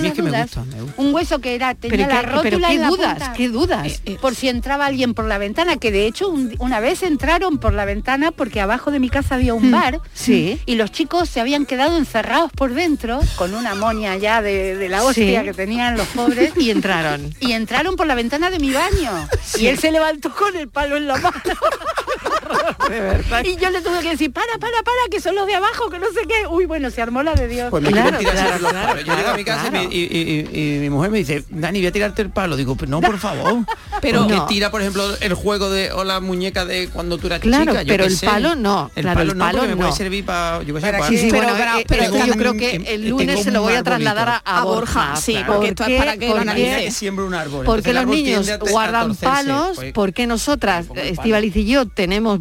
Un hueso que era tenía la rótula pero qué dudas, punta. qué dudas. Eh, eh, por si entraba alguien por la ventana, que de hecho una vez entraron por la ventana porque abajo de mi casa había un mm, bar sí. y los chicos se habían quedado encerrados por dentro con una moña ya de, la hostia que tenían los pobres *laughs* y entraron. Y entraron por la ventana de mi baño y él se levantó con el palo en la mano. *laughs* *laughs* Y yo le tuve que decir, para, para, para, que son los de abajo, que no sé qué. Uy, bueno, se armó la de Dios. Pues, claro, Yo llego a mi casa y, mi mujer me dice, Dani, voy a tirarte el palo. Digo, pues, no, por favor. *laughs* Pero tira, por ejemplo, el juego de o la muñeca de cuando tú eras claro, chica. Yo pero el palo no. El palo no, palo no. me puede servir para. Yo, sí, sí, pero, yo creo que el lunes se lo voy a trasladar a, Borja. Sí, porque eh, esto un árbol. Porque los niños guardan palos, porque nosotras, Estivaliz y yo, tenemos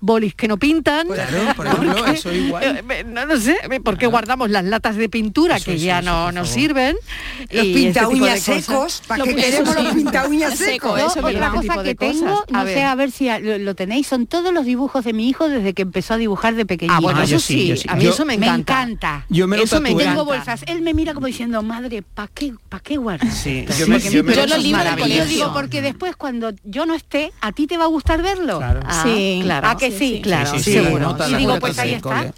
bolis que no pintan. Claro, por ejemplo, *laughs* eso igual. Eh, No lo sé, porque guardamos las latas de pintura que ya no nos sirven. Los y pinta este de uñas secos, ¿para qué queremos los pinta uñas secos? Yo, otra cosa que tengo, no sé, a ver si a- lo, lo tenéis, son todos los dibujos de mi hijo desde que empezó a dibujar de pequeñito. Ah, bueno, Ah, eso yo sí, sí, yo sí. a mí Yo- eso me encanta. Me encanta. Yo me lo eso me tatué. Tengo bolsas. Él me mira como diciendo, madre, ¿para qué, pa qué guardar? Sí, esto?". yo me- Porque yo me- digo, porque después cuando yo no esté, a ti te va a gustar verlo. Claro. Ah, Sí, claro. ¿A que Sí, sí? sí, claro, Sí, sí, seguro. Y digo, pues ahí está.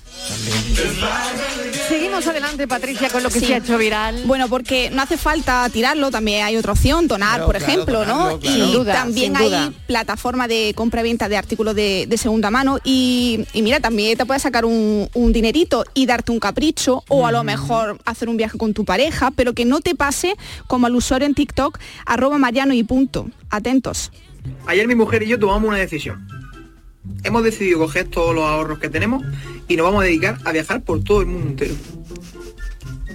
Seguimos adelante, Patricia, con lo que Sí. se ha hecho viral. Bueno, porque no hace falta tirarlo, también hay otra opción, donar, Claro, por claro, ejemplo, donarlo, ¿no? claro. Y Sin duda, también sin hay duda. plataforma de compra y venta de artículos de, de segunda mano y, y mira, también te puedes sacar un, un dinerito y darte un capricho o a lo mejor hacer un viaje con tu pareja, pero que no te pase como al usuario en TikTok, arroba mariano y punto. Atentos. Ayer mi mujer y yo tomamos una decisión. Hemos decidido coger todos los ahorros que tenemos y nos vamos a dedicar a viajar por todo el mundo entero.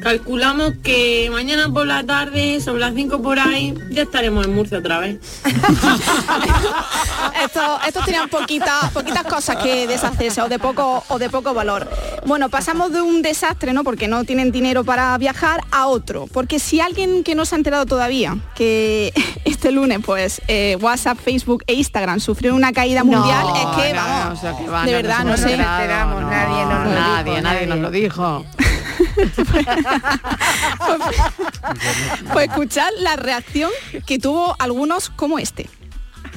Calculamos que mañana por la tarde, sobre las 5 por ahí, ya estaremos en Murcia otra vez. *laughs* estos, estos tenían poquitas poquitas cosas que deshacerse o de poco o de poco valor. Bueno, pasamos de un desastre, ¿no? Porque no tienen dinero para viajar a otro. Porque si alguien que no se ha enterado todavía que *laughs* este lunes, pues eh, WhatsApp, Facebook e Instagram sufrieron una caída No, mundial, es que no, vamos, no, o sea, que va, de no, verdad, no no, nos sé. nadie nos nadie, dijo, nadie nos nadie. lo dijo. Pues escuchar la reacción que tuvo algunos como este.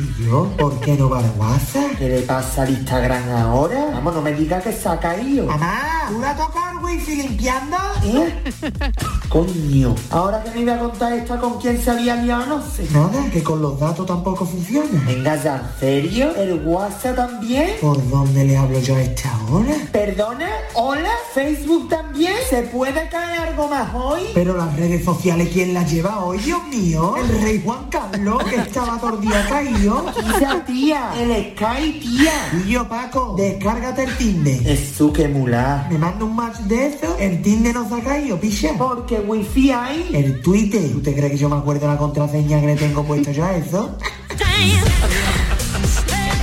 ¿Y yo? ¿Por qué no va a WhatsApp? ¿Qué le pasa al Instagram ahora? Vamos, no me digas que se ha caído. Mamá, ¿tú la tocas el wifi limpiando? ¿Eh? Coño, ahora que me iba a contar esta con quién se había liado, no sé. Nada, que con los datos tampoco funciona. Venga ya, ¿en serio? ¿El WhatsApp también? ¿Por dónde le hablo yo a esta hora? ¿Perdona? ¿Hola? ¿Facebook también? ¿Se puede caer algo más hoy? Pero las redes sociales, ¿quién las lleva hoy, Dios mío? El rey Juan Carlos, que estaba todo el día caído. Tía, el Sky, tía. Y yo, Paco, descárgate el Tinder. Eso que mula. Me manda un match de eso, el Tinder no se ha caído, picha. Porque wifi hay. El Twitter. ¿Tú te crees que yo me acuerdo la contraseña que le tengo puesto yo a eso?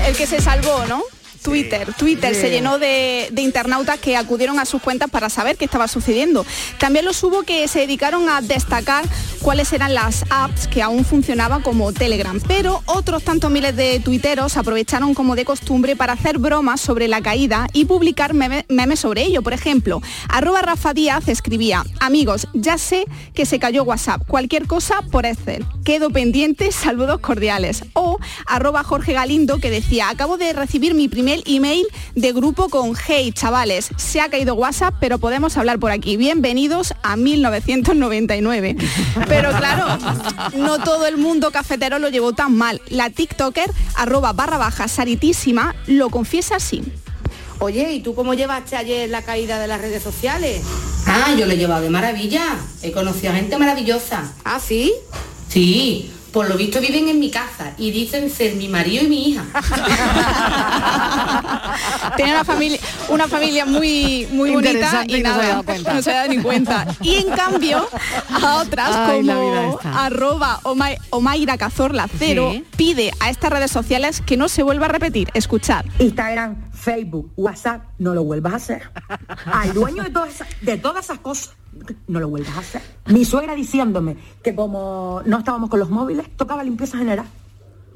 El que se salvó, ¿no? Twitter. Twitter se llenó de, de internautas que acudieron a sus cuentas para saber qué estaba sucediendo. También los hubo que se dedicaron a destacar cuáles eran las apps que aún funcionaban como Telegram. Pero otros tantos miles de tuiteros aprovecharon como de costumbre para hacer bromas sobre la caída y publicar meme- memes sobre ello. Por ejemplo, arroba Rafa Díaz escribía, amigos, ya sé que se cayó WhatsApp, cualquier cosa por Excel. Quedo pendiente, saludos cordiales. O arroba Jorge Galindo que decía, acabo de recibir mi primer email de grupo con Hey chavales, se ha caído WhatsApp, pero podemos hablar por aquí. Bienvenidos a 1999. Pero claro, no todo el mundo cafetero lo llevó tan mal. La TikToker arroba barra baja saritísima lo confiesa así. Oye, ¿y tú cómo llevaste ayer la caída de las redes sociales? Ah, yo lo he llevado de maravilla. He conocido a gente maravillosa. ¿Ah, sí? Sí, por lo visto viven en mi casa y dicen ser mi marido y mi hija. *laughs* Tenía una familia, una familia muy, muy bonita y y no se nada, cuenta. no se dado ni cuenta. Y en cambio, a otras Ay, como arroba Oma- Omaira Cazorla cero Sí. pide a estas redes sociales que no se vuelva a repetir. Escuchad. Instagram, Facebook, WhatsApp, no lo vuelvas a hacer. Al dueño de todas, esas, de todas esas cosas, no lo vuelvas a hacer. Mi suegra diciéndome que como no estábamos con los móviles, tocaba limpieza general.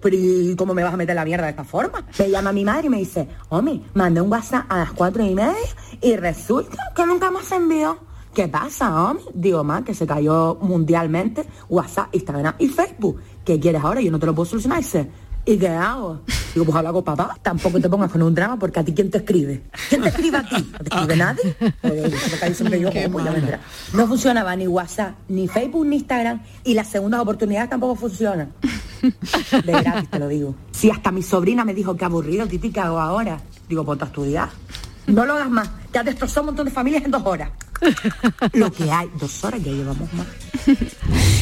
Pero ¿y cómo me vas a meter la mierda de esta forma? Me llama mi madre y me dice, Omi, mandé un WhatsApp a las cuatro y media y resulta que nunca más se envió. ¿Qué pasa, Omi? Digo, más que se cayó mundialmente WhatsApp, Instagram y Facebook. ¿Qué quieres ahora? Yo no te lo puedo solucionar. Y dice, ¿y qué hago? Digo, pues habla con papá. Tampoco te pongas con un drama porque a ti ¿quién te escribe? ¿Quién te escribe a ti? ¿No te escribe nadie? Yo, pues ya vendrá. No funcionaba ni WhatsApp, ni Facebook, ni Instagram. Y las segundas oportunidades tampoco funcionan. De gratis te lo digo. Si hasta mi sobrina me dijo que aburrido, Titi, ¿qué hago ahora? Digo, ponte a estudiar. No lo hagas más. Has destrozado un montón de familias en dos horas. *laughs* Lo que hay, dos horas ya llevamos más. *laughs*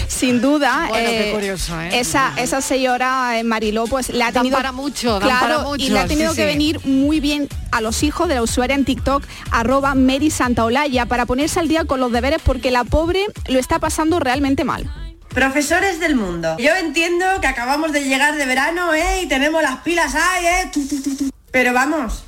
Sin duda, Bueno, qué eh, curioso, ¿eh? esa, esa seis horas en Mariló, pues le ha tenido para mucho, claro, para mucho, y le ha tenido sí, que sí. venir muy bien a los hijos de la usuaria en TikTok, arroba Mary Santaolalla, para ponerse al día con los deberes porque la pobre lo está pasando realmente mal. Profesores del mundo. Yo entiendo que acabamos de llegar de verano, ¿eh? Y tenemos las pilas ahí, ¿eh? Pero vamos,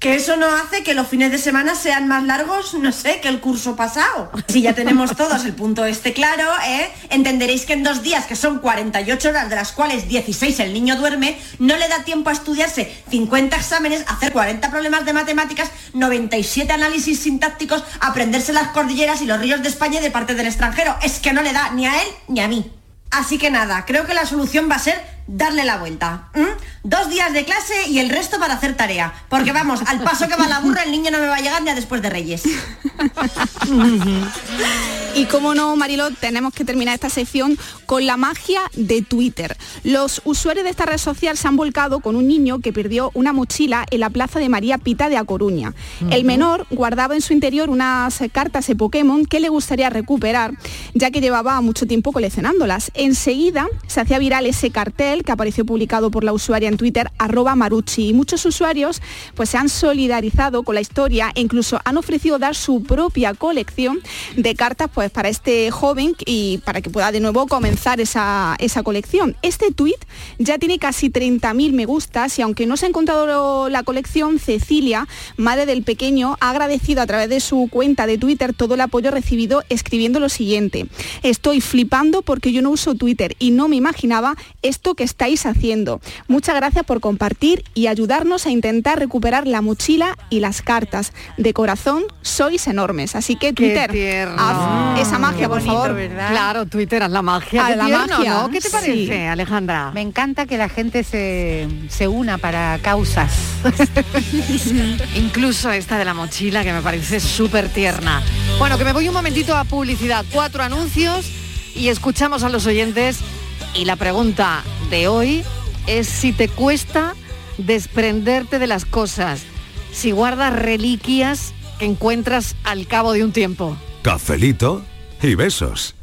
que eso no hace que los fines de semana sean más largos, no sé, que el curso pasado. Si ya tenemos todos el punto este claro, ¿eh? entenderéis que en dos días, que son 48 horas, de las cuales 16 el niño duerme, no le da tiempo a estudiarse 50 exámenes, hacer 40 problemas de matemáticas, 97 análisis sintácticos, aprenderse las cordilleras y los ríos de España y de parte del extranjero. Es que no le da ni a él ni a mí. Así que nada, creo que la solución va a ser darle la vuelta. Dos días de clase y el resto para hacer tarea. Porque vamos, al paso que va la burra, el niño no me va a llegar ni a después de Reyes. Y como no, Mariló, tenemos que terminar esta sección con la magia de Twitter. Los usuarios de esta red social se han volcado con un niño que perdió una mochila en la plaza de María Pita de A Coruña. El menor guardaba en su interior unas cartas de Pokémon que le gustaría recuperar, ya que llevaba mucho tiempo coleccionándolas. Enseguida se hacía viral ese cartel que apareció publicado por la usuaria en Twitter, arroba Marucci. Y muchos usuarios pues, se han solidarizado con la historia e incluso han ofrecido dar su propia colección de cartas pues, para este joven y para que pueda de nuevo comenzar esa, esa colección. Este tuit ya tiene casi 30.000 me gustas y aunque no se ha encontrado la colección, Cecilia, madre del pequeño, ha agradecido a través de su cuenta de Twitter todo el apoyo recibido escribiendo lo siguiente. Estoy flipando porque yo no uso Twitter y no me imaginaba esto que estáis haciendo. Muchas gracias por compartir y ayudarnos a intentar recuperar la mochila y las cartas. De corazón, sois enormes. Así que Twitter, haz esa magia, por favor. Claro, Twitter, haz la magia. Haz Qué la tierno, magia, ¿no? ¿Qué te sí. parece, Alejandra? Me encanta que la gente se, se una para causas. *laughs* Incluso esta de la mochila que me parece súper tierna. Bueno, que me voy un momentito a publicidad. Cuatro anuncios y escuchamos a los oyentes. Y la pregunta de hoy es si te cuesta desprenderte de las cosas, si guardas reliquias que encuentras al cabo de un tiempo. Cafelito y besos.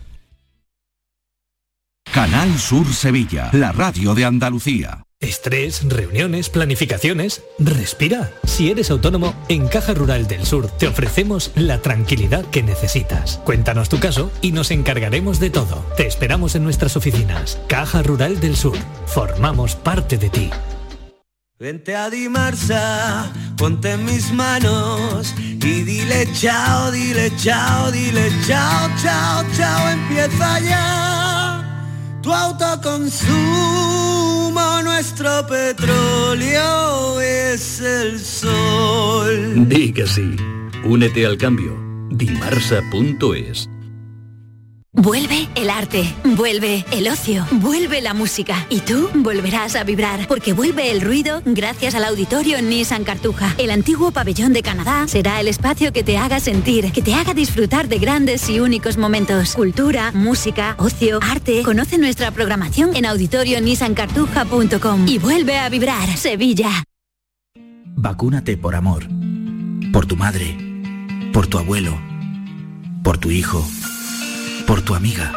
Canal Sur Sevilla, la radio de Andalucía. Estrés, reuniones, planificaciones. Respira. Si eres autónomo, en Caja Rural del Sur te ofrecemos la tranquilidad que necesitas. Cuéntanos tu caso y nos encargaremos de todo. Te esperamos en nuestras oficinas. Caja Rural del Sur. Formamos parte de ti. Vente a Dimarsa, ponte mis manos y dile chao, dile chao, dile chao, chao, chao, empieza ya. Tu autoconsumo, petróleo es el sol. Di que sí. Únete al cambio. Dimarsa.es Vuelve el arte, vuelve el ocio, vuelve la música y tú volverás a vibrar porque vuelve el ruido gracias al auditorio Nissan Cartuja. El antiguo pabellón de Canadá será el espacio que te haga sentir, que te haga disfrutar de grandes y únicos momentos. Cultura, música, ocio, arte. Conoce nuestra programación en auditorionissancartuja.com y vuelve a vibrar Sevilla. Vacúnate por amor. Por tu madre. Por tu abuelo. Por tu hijo. Por tu amiga.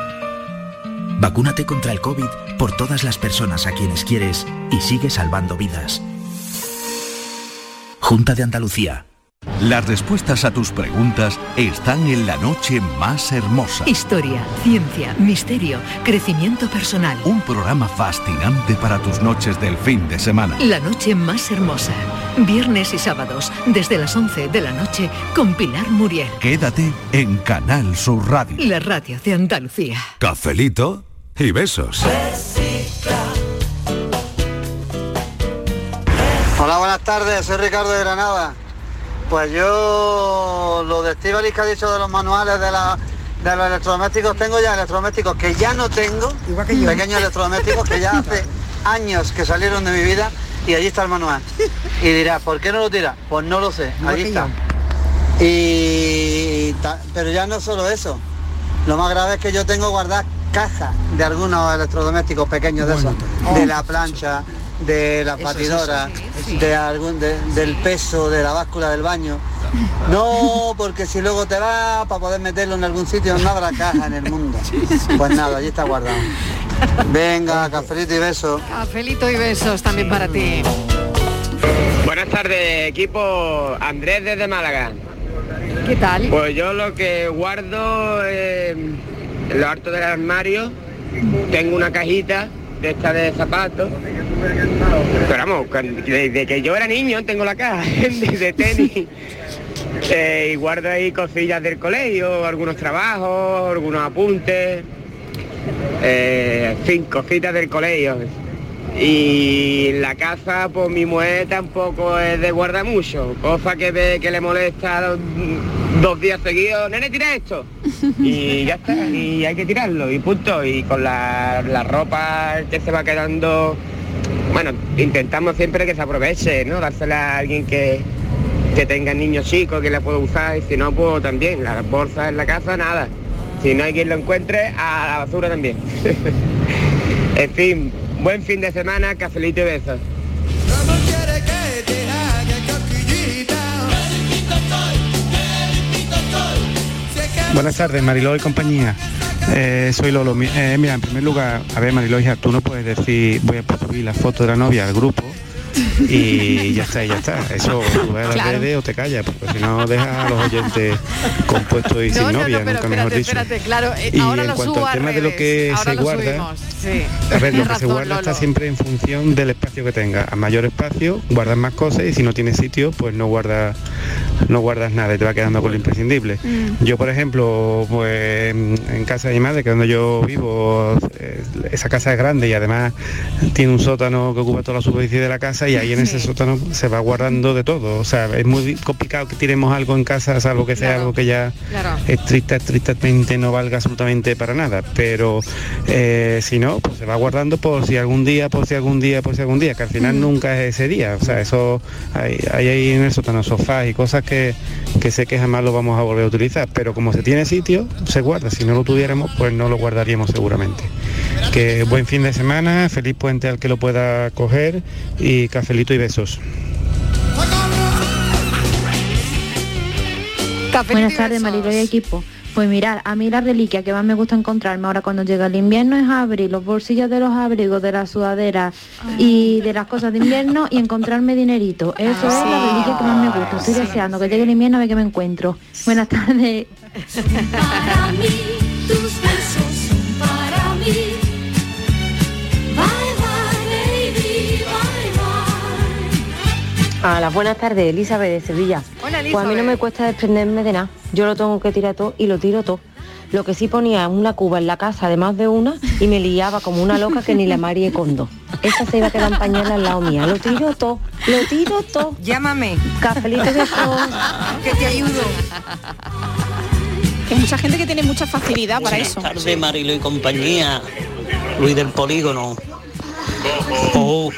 Vacúnate contra el COVID por todas las personas a quienes quieres y sigue salvando vidas. Junta de Andalucía. Las respuestas a tus preguntas están en la noche más hermosa. Historia, ciencia, misterio, crecimiento personal. Un programa fascinante para tus noches del fin de semana. La noche más hermosa. Viernes y sábados, desde las 11 de la noche, con Pilar Muriel. Quédate en Canal Sur Radio. La radio de Andalucía. Cafelito y besos. Hola, buenas tardes, soy Ricardo de Granada. Pues yo lo de Estíbaliz que ha dicho de los manuales de, la, de los electrodomésticos, tengo ya electrodomésticos que ya no tengo, pequeños electrodomésticos que ya hace *laughs* años que salieron de mi vida y allí está el manual. *laughs* Y dirás, ¿por qué no lo tiras? Pues no lo sé, allí está. Y pero ya no solo eso. Lo más grave es que yo tengo guardadas cajas de algunos electrodomésticos pequeños de esos, de la plancha, de las Eso es batidoras, eso, sí. de algún de- del peso de la báscula del baño. No, porque si luego te vas para poder meterlo en algún sitio no habrá caja en el mundo. *laughs* Pues nada, allí está guardado. Venga, cafelito y beso. Cafelito y besos también para ti. Buenas tardes, equipo Andrés desde Málaga. ¿Qué tal? Pues yo lo que guardo eh, en lo alto del armario, tengo una cajita de esta de zapatos. Pero vamos, desde que yo era niño tengo la caja *laughs* de, tenis. *laughs* Eh, y guardo ahí cosillas del colegio, algunos trabajos, algunos apuntes, eh, en fin, cositas del colegio. Y la casa, pues mi mujer tampoco es de guardar mucho, cosa que ve que le molesta dos, dos días seguidos, nene, tira esto. *laughs* Y ya está, y hay que tirarlo, y punto. Y con la, la ropa que se va quedando, bueno, intentamos siempre que se aproveche, ¿no? Dársela a alguien que, que tenga niños chicos, que la pueda usar, y si no, pues también, las bolsas en la casa, nada. Si no hay quien lo encuentre, a la basura también. *laughs* en fin, buen fin de semana, cafelito y besos. Buenas tardes, Mariló y compañía. Eh, soy Lolo. Eh, mira, en primer lugar, a ver, Mariló, hija, tú no puedes decir voy a subir la foto de la novia al grupo y ya está, ya está. Eso tú ves a las Claro. redes o te callas, porque si no dejas a los oyentes compuestos y sin No, no, novia, no, pero nunca mejor espérate, dicho. espérate, claro, eh, Y ahora en lo cuanto subo al tema de lo que se lo guarda, subimos, sí. A ver, lo que se guarda está siempre en función del espacio que tenga. A mayor espacio, guardas más cosas y si no tienes sitio, pues no guardas no guardas nada y te va quedando con lo imprescindible. Mm. Yo, por ejemplo, pues en casa de mi madre, que es donde yo vivo, eh, esa casa es grande y además tiene un sótano que ocupa toda la superficie de la casa y ahí en ese sótano se va guardando de todo. O sea, es muy complicado que tiremos algo en casa, salvo que sea algo que ya Claro. estricta, estrictamente no valga absolutamente para nada. Pero eh, si no, pues se va guardando por si algún día, por si algún día, por si algún día, que al final nunca es ese día. O sea, eso hay, hay ahí en el sótano sofás y cosas que, que sé que jamás lo vamos a volver a utilizar. Pero como se tiene sitio, se guarda. Si no lo tuviéramos, pues no lo guardaríamos seguramente. Que buen fin de semana, feliz puente al que lo pueda coger y cafelito y besos. Buenas tardes, Marilo y equipo. Pues mirar, a mí la reliquia que más me gusta encontrarme ahora cuando llega el invierno es abrir los bolsillos de los abrigos, de las sudaderas y de las cosas de invierno y encontrarme dinerito. Eso es la reliquia que más me gusta. Estoy deseando que llegue el invierno a ver qué me encuentro. Buenas tardes. A las buenas tardes, Elizabeth de Sevilla. Hola, Pues a mí no Elizabeth. me cuesta desprenderme de nada. Yo lo tengo que tirar todo y lo tiro todo. Lo que sí ponía una cuba en la casa de más de una y me liaba como una loca que ni la María Condo. Esa se iba a quedar en pañal al lado mía. Lo tiro todo, lo tiro todo. Llámame. Cafelito de Que te ayudo. Hay mucha gente que tiene mucha facilidad para eso. Buenas tardes, Marilo y compañía. Luis del Polígono. Oh,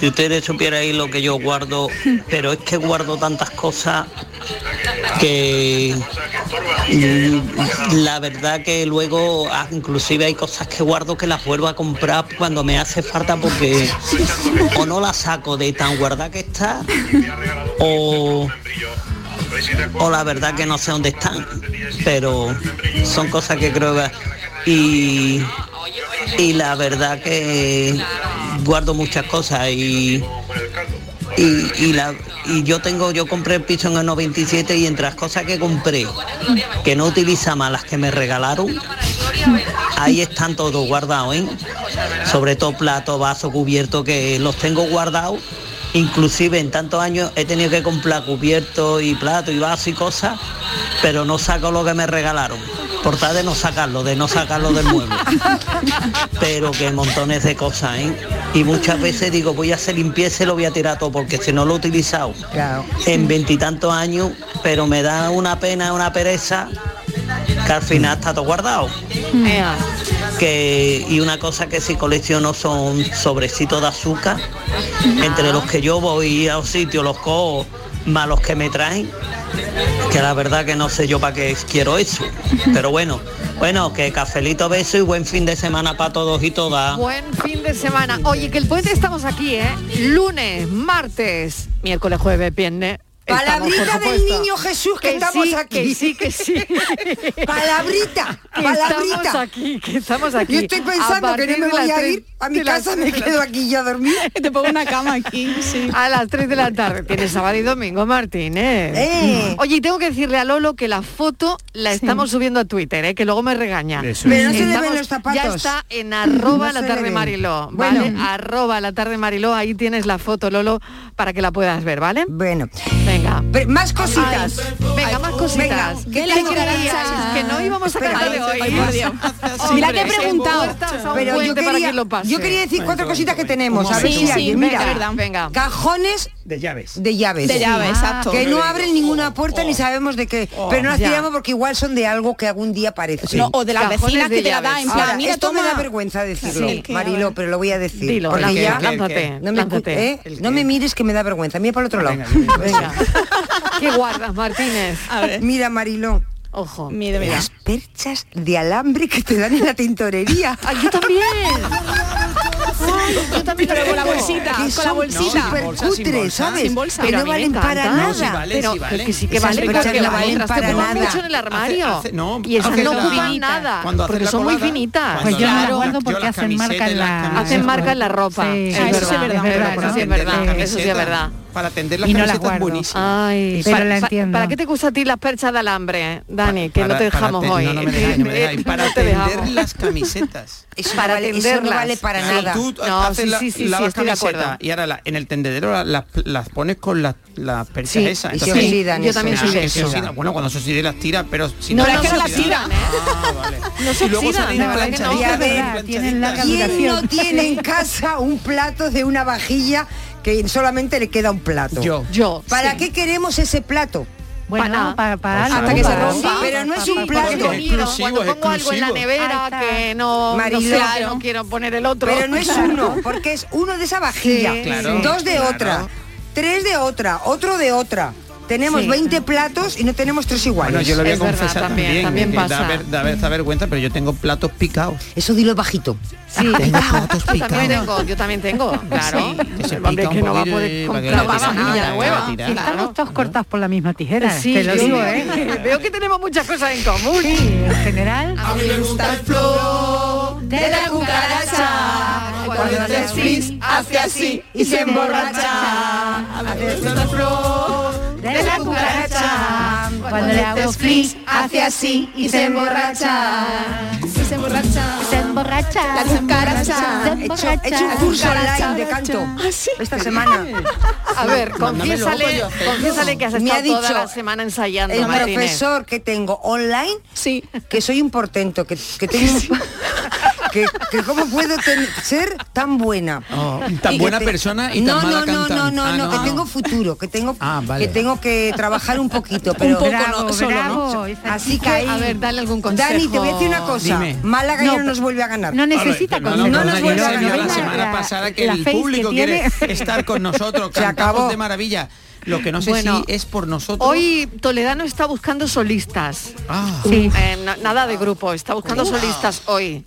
si ustedes supieran lo que yo guardo, pero es que guardo tantas cosas que la verdad que luego ah, inclusive hay cosas que guardo que las vuelvo a comprar cuando me hace falta porque o no las saco de tan guardada que está o o la verdad que no sé dónde están, pero son cosas que creo que... Y, y la verdad que guardo muchas cosas y, y, y la, y yo tengo, yo compré el piso en el 97 y entre las cosas que compré, que no utiliza más las que me regalaron, ahí están todos guardados, ¿eh? sobre todo plato, vaso, cubierto, que los tengo guardados. Inclusive en tantos años he tenido que comprar cubiertos y plato y vaso y cosas, pero no saco lo que me regalaron. Por tal de no sacarlo, de no sacarlo del mueble. Pero que montones de cosas, ¿eh? Y muchas veces digo, voy a hacer limpieza y lo voy a tirar todo, porque si no lo he utilizado en veintitantos años, pero me da una pena, una pereza, que al final está todo guardado. Que, y una cosa que sí colecciono son sobrecitos de azúcar, entre los que yo voy a un sitio, los cojo, más los que me traen, que la verdad que no sé yo para qué quiero eso. Pero bueno, bueno, que cafelito beso y buen fin de semana para todos y todas. Buen fin de semana. Oye, que el puente estamos aquí, ¿eh? Lunes, martes, miércoles, jueves, viernes. Estamos, Palabrita del niño Jesús que, Que estamos sí, aquí. que sí, que sí. *laughs* palabrita, Que palabrita. estamos aquí, que estamos aquí. Yo estoy pensando que no me voy a ir a mi casa, me la quedo aquí yo a dormir. *laughs* Te pongo una cama aquí, sí. A las 3 de la tarde. Tienes sábado y domingo, Martínez. Eh. Oye, y tengo que decirle a Lolo que la foto la estamos subiendo a Twitter, ¿eh? que luego me regaña. Eso Pero no se le ven Estamos- los zapatos. Ya está en arroba No la tarde. Mariló. Bueno. ¿vale? Arroba la tarde Mariló. Ahí tienes la foto, Lolo, para que la puedas ver, ¿vale? Bueno. Venga. más cositas. Ay, venga, más cositas. Que no íbamos a Espera, cantar de hoy. ay. *laughs* Mira que he preguntado. Pero yo para quería, quien lo pase. Yo quería decir cuatro cositas que tenemos. A ver Sí, si sí, alguien, venga, mira. verdad. Venga. Cajones De llaves. de llaves. De llaves, exacto. Que no abren ninguna puerta ni sabemos de qué. pero no las Ya. tiramos porque igual son de algo que algún día aparece. No, o de las Cajones vecinas de que te la da en plan, Ahora, mira, esto toma. me da vergüenza decirlo, Marilo, pero lo voy a decir. Dilo, porque ya lánzate, no me, lánzate. ¿eh? no me mires que me da vergüenza. Mira para el otro lado. Venga. ¿Qué guardas, Martínez? A ver. Mira, Mariló, Ojo. Mira, mira. las perchas de alambre que te dan en la tintorería. ¡Ay, yo también! *laughs* Ay, yo también Pero con la bolsita, que con la bolsita. súper bolsa, bolsa. ¿sabes? Sin bolsa. Que Pero no valen para nada. No, sí vale, pero sí vale. que sí que valen perchas porque no las valen para nada. mucho en el armario. Hace- hace- no, y esas no ocupan nada. Cuando porque son muy colada, finitas. Pues yo no me Claro. acuerdo porque hacen marca en la... Hacen marca en la ropa. Verdad, eso sí es verdad, eso sí es las verdad, sí es. Para tender las Y no las camisetas guardo. buenísimas. Ay, Pero pa- la entiendo. ¿Para qué te gusta a ti las perchas de alambre, Dani? Que no Para- te para dejamos hoy. No, no no. Eh, *laughs* Para no te tender las camisetas. *laughs* Eso Para no vale, eso no vale para Claro, nada. Tú No, haces sí, la- sí, sí, lavas sí, camiseta y ahora la- en el tendedero la- las, las pones con las las perchas Sí, esas. y se Entonces- oxidan yo también soy de eso. Bueno, cuando se oxide las tiras, pero si No, no, no, se que no las tiran, ¿eh? Ah, vale. No se y luego oxidan, salen de verdad que no. ¿Quién no tiene en casa un plato de una vajilla que solamente le queda un plato? Yo. Yo. ¿Para sí. qué queremos ese plato? Bueno, para, para algo. Hasta que se para- rompa. Pero no es para- un para- plato. Cuando pongo algo en la nevera que no, no Mariló. sé, que no quiero poner el otro. Pero no es *laughs* uno, porque es uno de esa vajilla, Sí, Claro, dos de claro. otra, tres de otra, otro de otra. Tenemos Sí. 20 platos y no tenemos tres iguales. Bueno, yo lo voy a Es verdad, confesar también, también. también que pasa. Da, ver- da ver- da vergüenza, pero yo tengo platos picados. Eso dilo bajito. Sí, Tengo platos yo también picados. tengo, yo también tengo, claro. Que se El hombre pica que un no va a poder que comprar. Si estamos todos cortados por la misma tijera, Sí, te lo digo, veo- ¿eh? *laughs* Veo que tenemos muchas cosas en común. Sí, en general. A mí me gusta el flow de la cucaracha. Cuando hace frizz, hace así y se emborracha. A mí me gusta el flow de la cucaracha. Cuando le hago flick, hace así y se emborracha. Se emborracha. Se emborracha. La cucaracha. Se He hecho, emborracha. he hecho un curso online de canto esta semana. *laughs* A ver, confiésale, confiésale que has Me estado ha dicho toda la semana ensayando, El Martínez. profesor que tengo online, Sí. que soy un portento, que, que tengo *laughs* *laughs* que, que cómo puedo ten- ser tan buena. Oh, tan Y buena te- persona y tan no, mala no, no, cantante. no, no, Ah, no, que tengo futuro, que tengo Ah, vale. que tengo que trabajar un poquito, *laughs* pero poco, Bravo, no, solo, ¿no? bravo, esa así que ahí. A ver, dale algún consejo. Dani, te voy a decir una cosa. Dime. Málaga No, ya no nos vuelve a ganar. No necesita No, no, consejo. no nos vuelve a ganar. la La- semana pasada que la el público que quiere estar con nosotros, *laughs* Se cantamos acabó. de maravilla. Lo que no sé Bueno, si es por nosotros. Hoy Toledano está buscando solistas. Ah, Sí. Eh, na- nada de grupo, está buscando solistas hoy.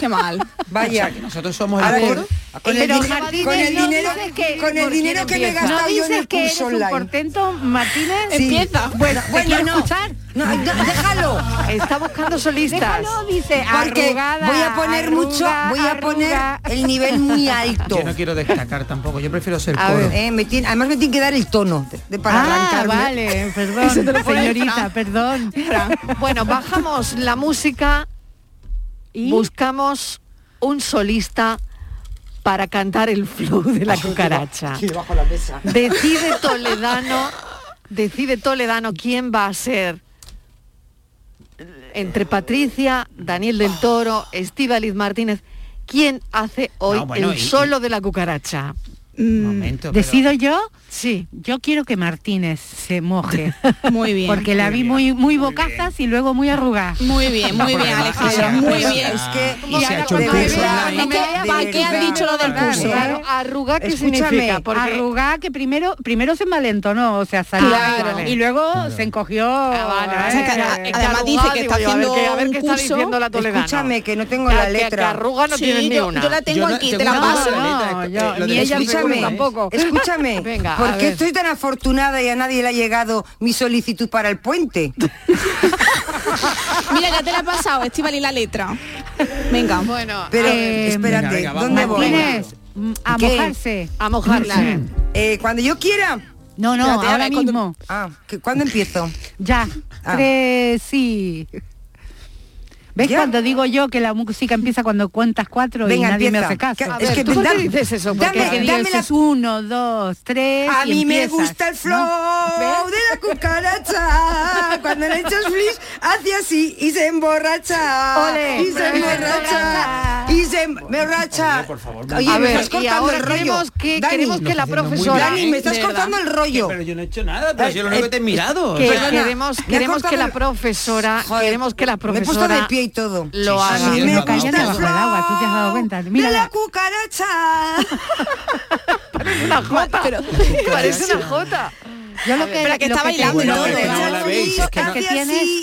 Qué mal. o Vaya. sea, que nosotros somos el coro. con el, Pero din- Martínez, con el dinero, que- con el ¿por dinero que me he empieza? gastado ¿No yo en el curso online. portento, Martínez? Sí. Empieza. Bueno, ¿Te bueno, no. escuchar? No, no, déjalo. Está buscando solistas. Déjalo, dice, Porque arrugada, voy a poner mucho, voy a poner el nivel muy alto. Yo no quiero destacar tampoco, yo prefiero ser A coro. ver. Eh, me tiene- además me tiene que dar el tono de, de- para Ah, arrancarme. vale, *laughs* perdón, señorita, perdón. Bueno, bajamos la música ¿Y? buscamos un solista para cantar el flow de la cucaracha. Aquí debajo de la mesa. Decide Toledano, decide Toledano quién va a ser entre Patricia, Daniel del Toro, Estíbaliz Martínez, quién hace hoy No, bueno, el y- solo de la cucaracha. Mm, Momento, pero- ¿Decido yo? Sí. Yo quiero que Martínez se moje. *laughs* Muy bien. Porque la vi muy muy bocazas y luego muy arrugada. Muy bien, muy bien, Alejandro, muy bien. Es que Y se ha hecho el de curso verdad, online. de ¿Para qué han dicho lo del curso? Claro, arruga, ¿qué Escúchame, significa? Porque arrugada que primero primero se envalentonó, o sea, salió Claro. y luego se encogió. Ah, vale, eh, Además dice que está yo, a ver haciendo qué- a ver un qué está curso. diciendo la Toledano. Escúchame, que no tengo la letra. Que arruga no Sí, tienes ni una. yo la tengo aquí, te la paso. ni ella me escúchame, escúchame, tampoco. escúchame. *laughs* Venga, ¿Por qué estoy tan afortunada y a nadie le ha llegado mi solicitud para el puente? *laughs* Mira, ya te la he pasado, Estival y la letra. Venga. Bueno, Pero eh, espérate, venga, venga, ¿dónde voy? Mm, a ¿Qué? mojarse. A mojarse. Eh, cuando yo quiera. No, no, Espérate, ahora cuando- mismo. Ah, ¿que- ¿cuándo empiezo? Ya. Ah. Tres, sí. ¿Ves ¿Ya? cuando digo yo que la música empieza cuando cuentas cuatro Venga, y nadie me hace caso? Es que ¿tú dame- dices eso? dame- Porque dame dices la- uno, dos, tres A y mí me gusta el flow ¿no? de la cucaracha. Cuando le echas flis, hace así y se emborracha. Y se emborracha. Y se emborracha. por favor, Oye, a me ver, estás y ahora el rollo. queremos que, Dani, queremos que la profesora... Dani, me estás cortando el rollo. Pero yo no he hecho nada, pero Eh, yo lo único eh, que te he mirado. Queremos, que la profesora, queremos que la Me he puesto profesora de pie y todo. lo Sí, haga. sí, me es gusta verdad. el agua, tú te has dado cuenta. de Mira la la- cucaracha. *laughs* Parece una jota. Parece una jota. Yo lo que, Pero que lo está bailando y todo, que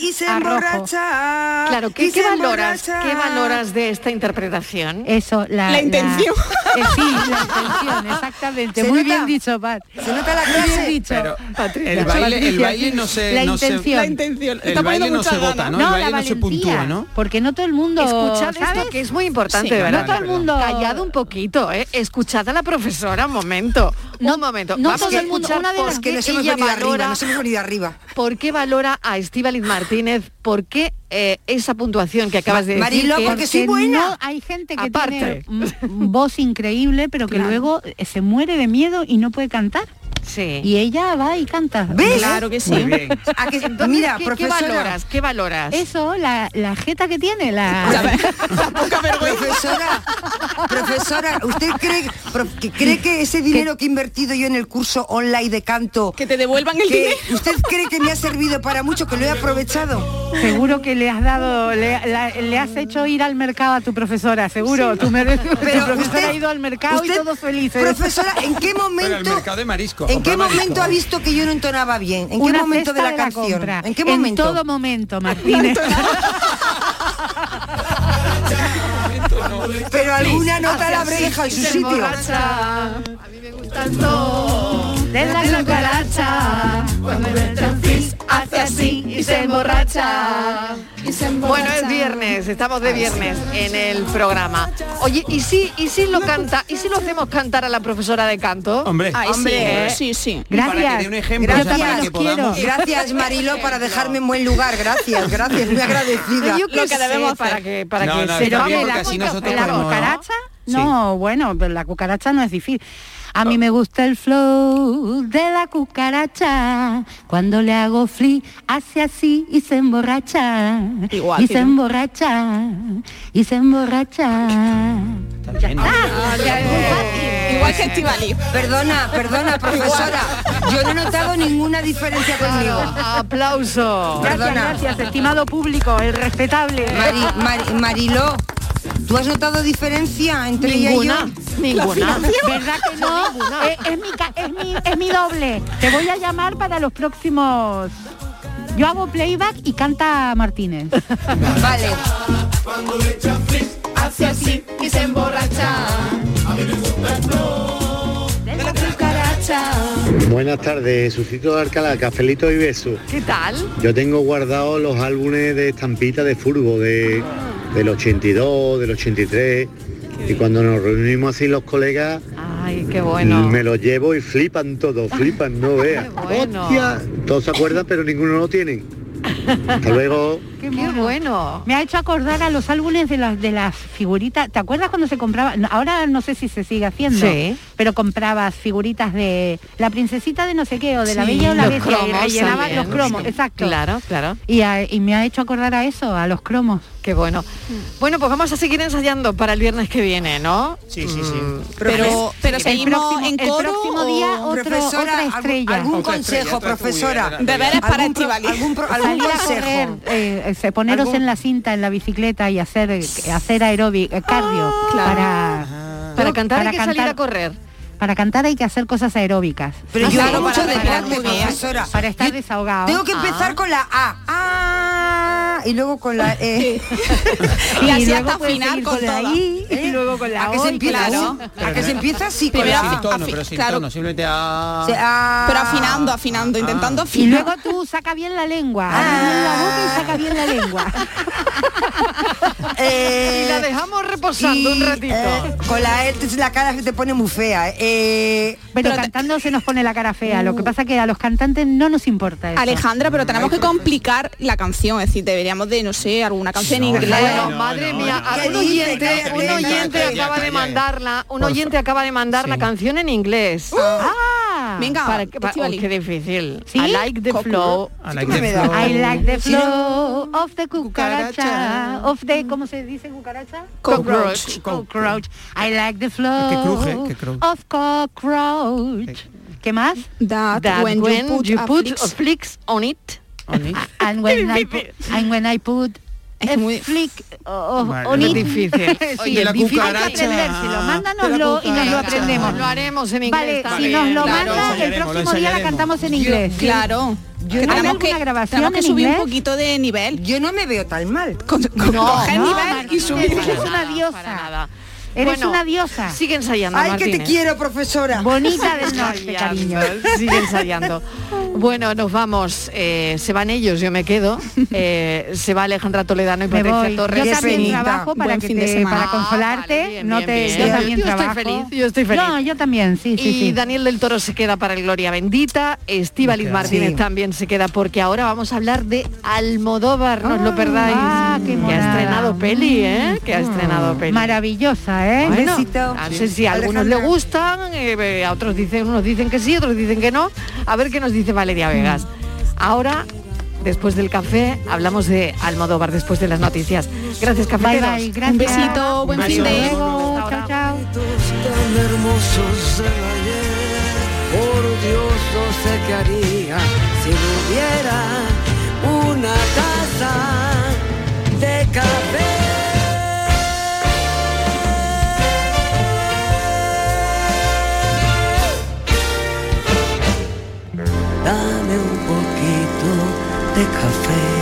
y se emborracha. Claro, ¿qué, qué valoras? ¿Qué valoras de esta interpretación? Eso, la, La intención. eh, sí, la *laughs* intención, exactamente. ¿Se Muy nota? bien dicho, Pat. Se nota la Muy bien clase. dicho. Pero Patricia. el baile, el Patricia, baile no se... La no se- intención. La intención. el Está baile no se vota. ¿no? No, el la baile no se valentía, puntúa, ¿no? Porque no todo el mundo, Escuchad ¿sabes? esto que es muy importante, Sí, verdad. no todo el mundo- Callad un poquito, ¿eh? Escuchad a la profesora un momento. No- un momento. no Vamos todo a el mundo- una de las que nos hemos venido arriba, valora, nos hemos venido arriba. por qué valora a Estíbaliz Martínez, por qué eh, esa puntuación que acabas de decir. Marilo, que- porque soy buena. no- hay gente que Aparte. tiene voz increíble, pero que Claro. luego eh, se muere de miedo y no puede cantar. Sí. Y ella va y canta. ¿Ves? Claro que sí. Muy bien. ¿A que- *laughs* Entonces, mira, ¿qué, qué profesora. valoras? ¿Qué valoras? Eso, la, la jeta que tiene, la... *laughs* *laughs* Profesora, profesora, ¿usted cree, prof- que cree que ese dinero que he invertido yo en el curso online de canto, Que te devuelvan el que dinero. usted cree que me ha servido para mucho, que lo he aprovechado? Seguro que le has dado, le, la- le has hecho ir al mercado a tu profesora, seguro. Tu, mere- tu Pero profesora usted- ha ido al mercado y todos felices. Profesora, ¿en qué Pero el momento, mercado de marisco. en qué comprar marisco. momento ha visto que yo no entonaba bien? ¿En qué Una momento de la canción? compra. ¿En qué momento? *laughs* En todo momento, Martínez. *laughs* Pero alguna nota la habré dejado en su sitio. A mí me gusta todo. De la cucaracha. Cuando frizz, hace así y se emborracha. Bueno, es viernes, estamos de viernes en el programa. Oye, ¿y si, y si lo canta, y si lo hacemos cantar a la profesora de canto? Hombre. Ay, Hombre. sí, sí, sí. Y Para que Gracias. dé un ejemplo, Gracias. o sea, para que podamos... Gracias Marilo para dejarme en buen lugar. Gracias, gracias, muy agradecida. Yo qué Lo que sé, debemos para hacer. que, para No, que no, se porque la así ¿La cucaracha? Sí. No, bueno, pero la cucaracha no es difícil. A mí me gusta el flow de la cucaracha. Cuando le hago fli, hace así y se emborracha. Igual, y se ¿no? emborracha. Y se emborracha. Está. Ah, ya, eh, Igual que Estivali. Perdona, perdona, profesora. Yo no he notado ninguna diferencia conmigo. Aplauso. Gracias, Perdona. gracias, estimado público, el respetable. Mari, Mari- Mariló, ¿tú has notado diferencia entre Ninguna, ella y yo? ninguna. ¿Verdad que no? *laughs* Eh, es, mi, es, mi, es mi doble. Te voy a llamar para los próximos... Yo hago playback y canta Martínez. *laughs* Vale. Hace así y se emborracha. De la cucaracha. Buenas tardes, Suscito de Alcalá, cafelito y besos. ¿Qué tal? Yo tengo guardados los álbumes de estampita de furbo de, del 82, del 83 y cuando nos reunimos así los colegas Ay, qué bueno. me los llevo y flipan todos, flipan, no veas. bueno. Hostia, todos se acuerdan pero ninguno lo tienen. Hasta luego. Qué, bueno. Me ha hecho acordar a los álbumes de las de las figuritas. ¿Te acuerdas cuando se compraba? Ahora no sé si se sigue haciendo. Sí. Pero comprabas figuritas de la princesita de no sé qué o de la bella o la los bestia y los cromos, exacto. Claro, claro. Y, a- y me ha hecho acordar a eso, a los cromos. Qué bueno. Bueno, pues vamos a seguir ensayando para el viernes que viene, ¿no? Sí, sí, sí. Pero, pero El seguimos próximo- en el coro próximo o- día otro- Profesora, otra estrella. algún Otra estrella, consejo, otra profesora. estrella. Deberes para ¿Algún, pro- Estivali. algún, pro- algún consejo? correr, eh, eh, se- poneros ¿Algún- en la cinta, en la bicicleta y hacer eh, hacer aeróbic, eh, cardio Claro. para Para cantar para hay que salir cantar- a correr. Para cantar hay que hacer cosas aeróbicas. Pero Ah, yo hago mucho para muy bien. profesora. Para estar Yo desahogado. Tengo que Ah. empezar con la A. Ah, y luego con la E. *laughs* Y así luego hasta seguir con la. I y luego con la A que se y empieza la así. U. A que se empieza así con la Sin tono, pero sin claro. tono, simplemente a... Ah. Pero afinando, afinando, intentando Y afinar. luego tú saca bien la lengua. bien la boca y saca bien la lengua. Eh, *laughs* Y la dejamos reposando un ratito. eh, con la E la cara se te pone muy fea. Eh, Pero, cantando se nos pone la cara fea. Lo que pasa que a los cantantes no nos importa eso. Alejandra, pero tenemos que complicar la canción, es decir, deberíamos de, no sé, alguna canción en inglés. Bueno, madre mía, ¿Qué un oyente, un oyente acaba de mandarla, un oyente acaba de mandar la canción en inglés. Ah, Venga, para, para- oh, qué difícil. ¿Sí? I like the flow. I like the flow. I like the flow of the cucaracha, of the, ¿cómo se dice cucaracha? Cockroach. Cockroach. I like the flow Que cruje, que cruje. of cockroach. ¿Qué más? That, That when, when you put, you a put flicks- a flicks on it. *laughs* And when I put, and when I put Es a muy- flick of- Vale. on Es it. difícil. Sí, Oye, la es difícil *laughs* cucaracha. aprendérselo. De Mándanoslo y nos lo aprendemos. Lo haremos en inglés Vale, también. si nos lo claro. manda, Lo el próximo día la cantamos en inglés. Claro. Yo Que no- tenemos que, grabación tenemos que subir inglés? un poquito de nivel. yo no me veo tan mal. Con- con- coger no, nivel y Martínez, subir. eres una Para diosa. nada. Eres Bueno, una diosa. Sigue ensayando, Ay, que te quiero, profesora. Bonita *laughs* del norte, cariño. Sigue ensayando. Bueno, nos vamos. eh, se van ellos, yo me quedo. Eh, se va Alejandra Toledano y Me Patricia voy. Torres. Yo también penita. trabajo para, Buen que fin de te- semana. para consolarte. Ah, vale, bien, no bien, te, bien. Yo Yo también estoy trabajo. feliz, yo estoy feliz. No, yo también, sí, sí, y sí. Daniel del Toro se queda para el Gloria Bendita, queda. Martínez Sí. también se queda porque ahora vamos a hablar de Almodóvar, no os lo perdáis. ah, qué que ha estrenado peli, ¿eh? Que ha estrenado peli. Maravillosa, ¿eh? Bueno, besito. no sé si a algunos le gustan, eh, a otros dicen, unos dicen que sí, otros dicen que no. A ver qué nos dice Valeria Vegas. Ahora, después del café, hablamos de Almodóvar, después de las noticias. Gracias, Bye, cafeteros. bye. Gracias. Un besito, buen fin de. Chao, chao. Por Dios no sé qué haría si no hubiera una taza de café. de café.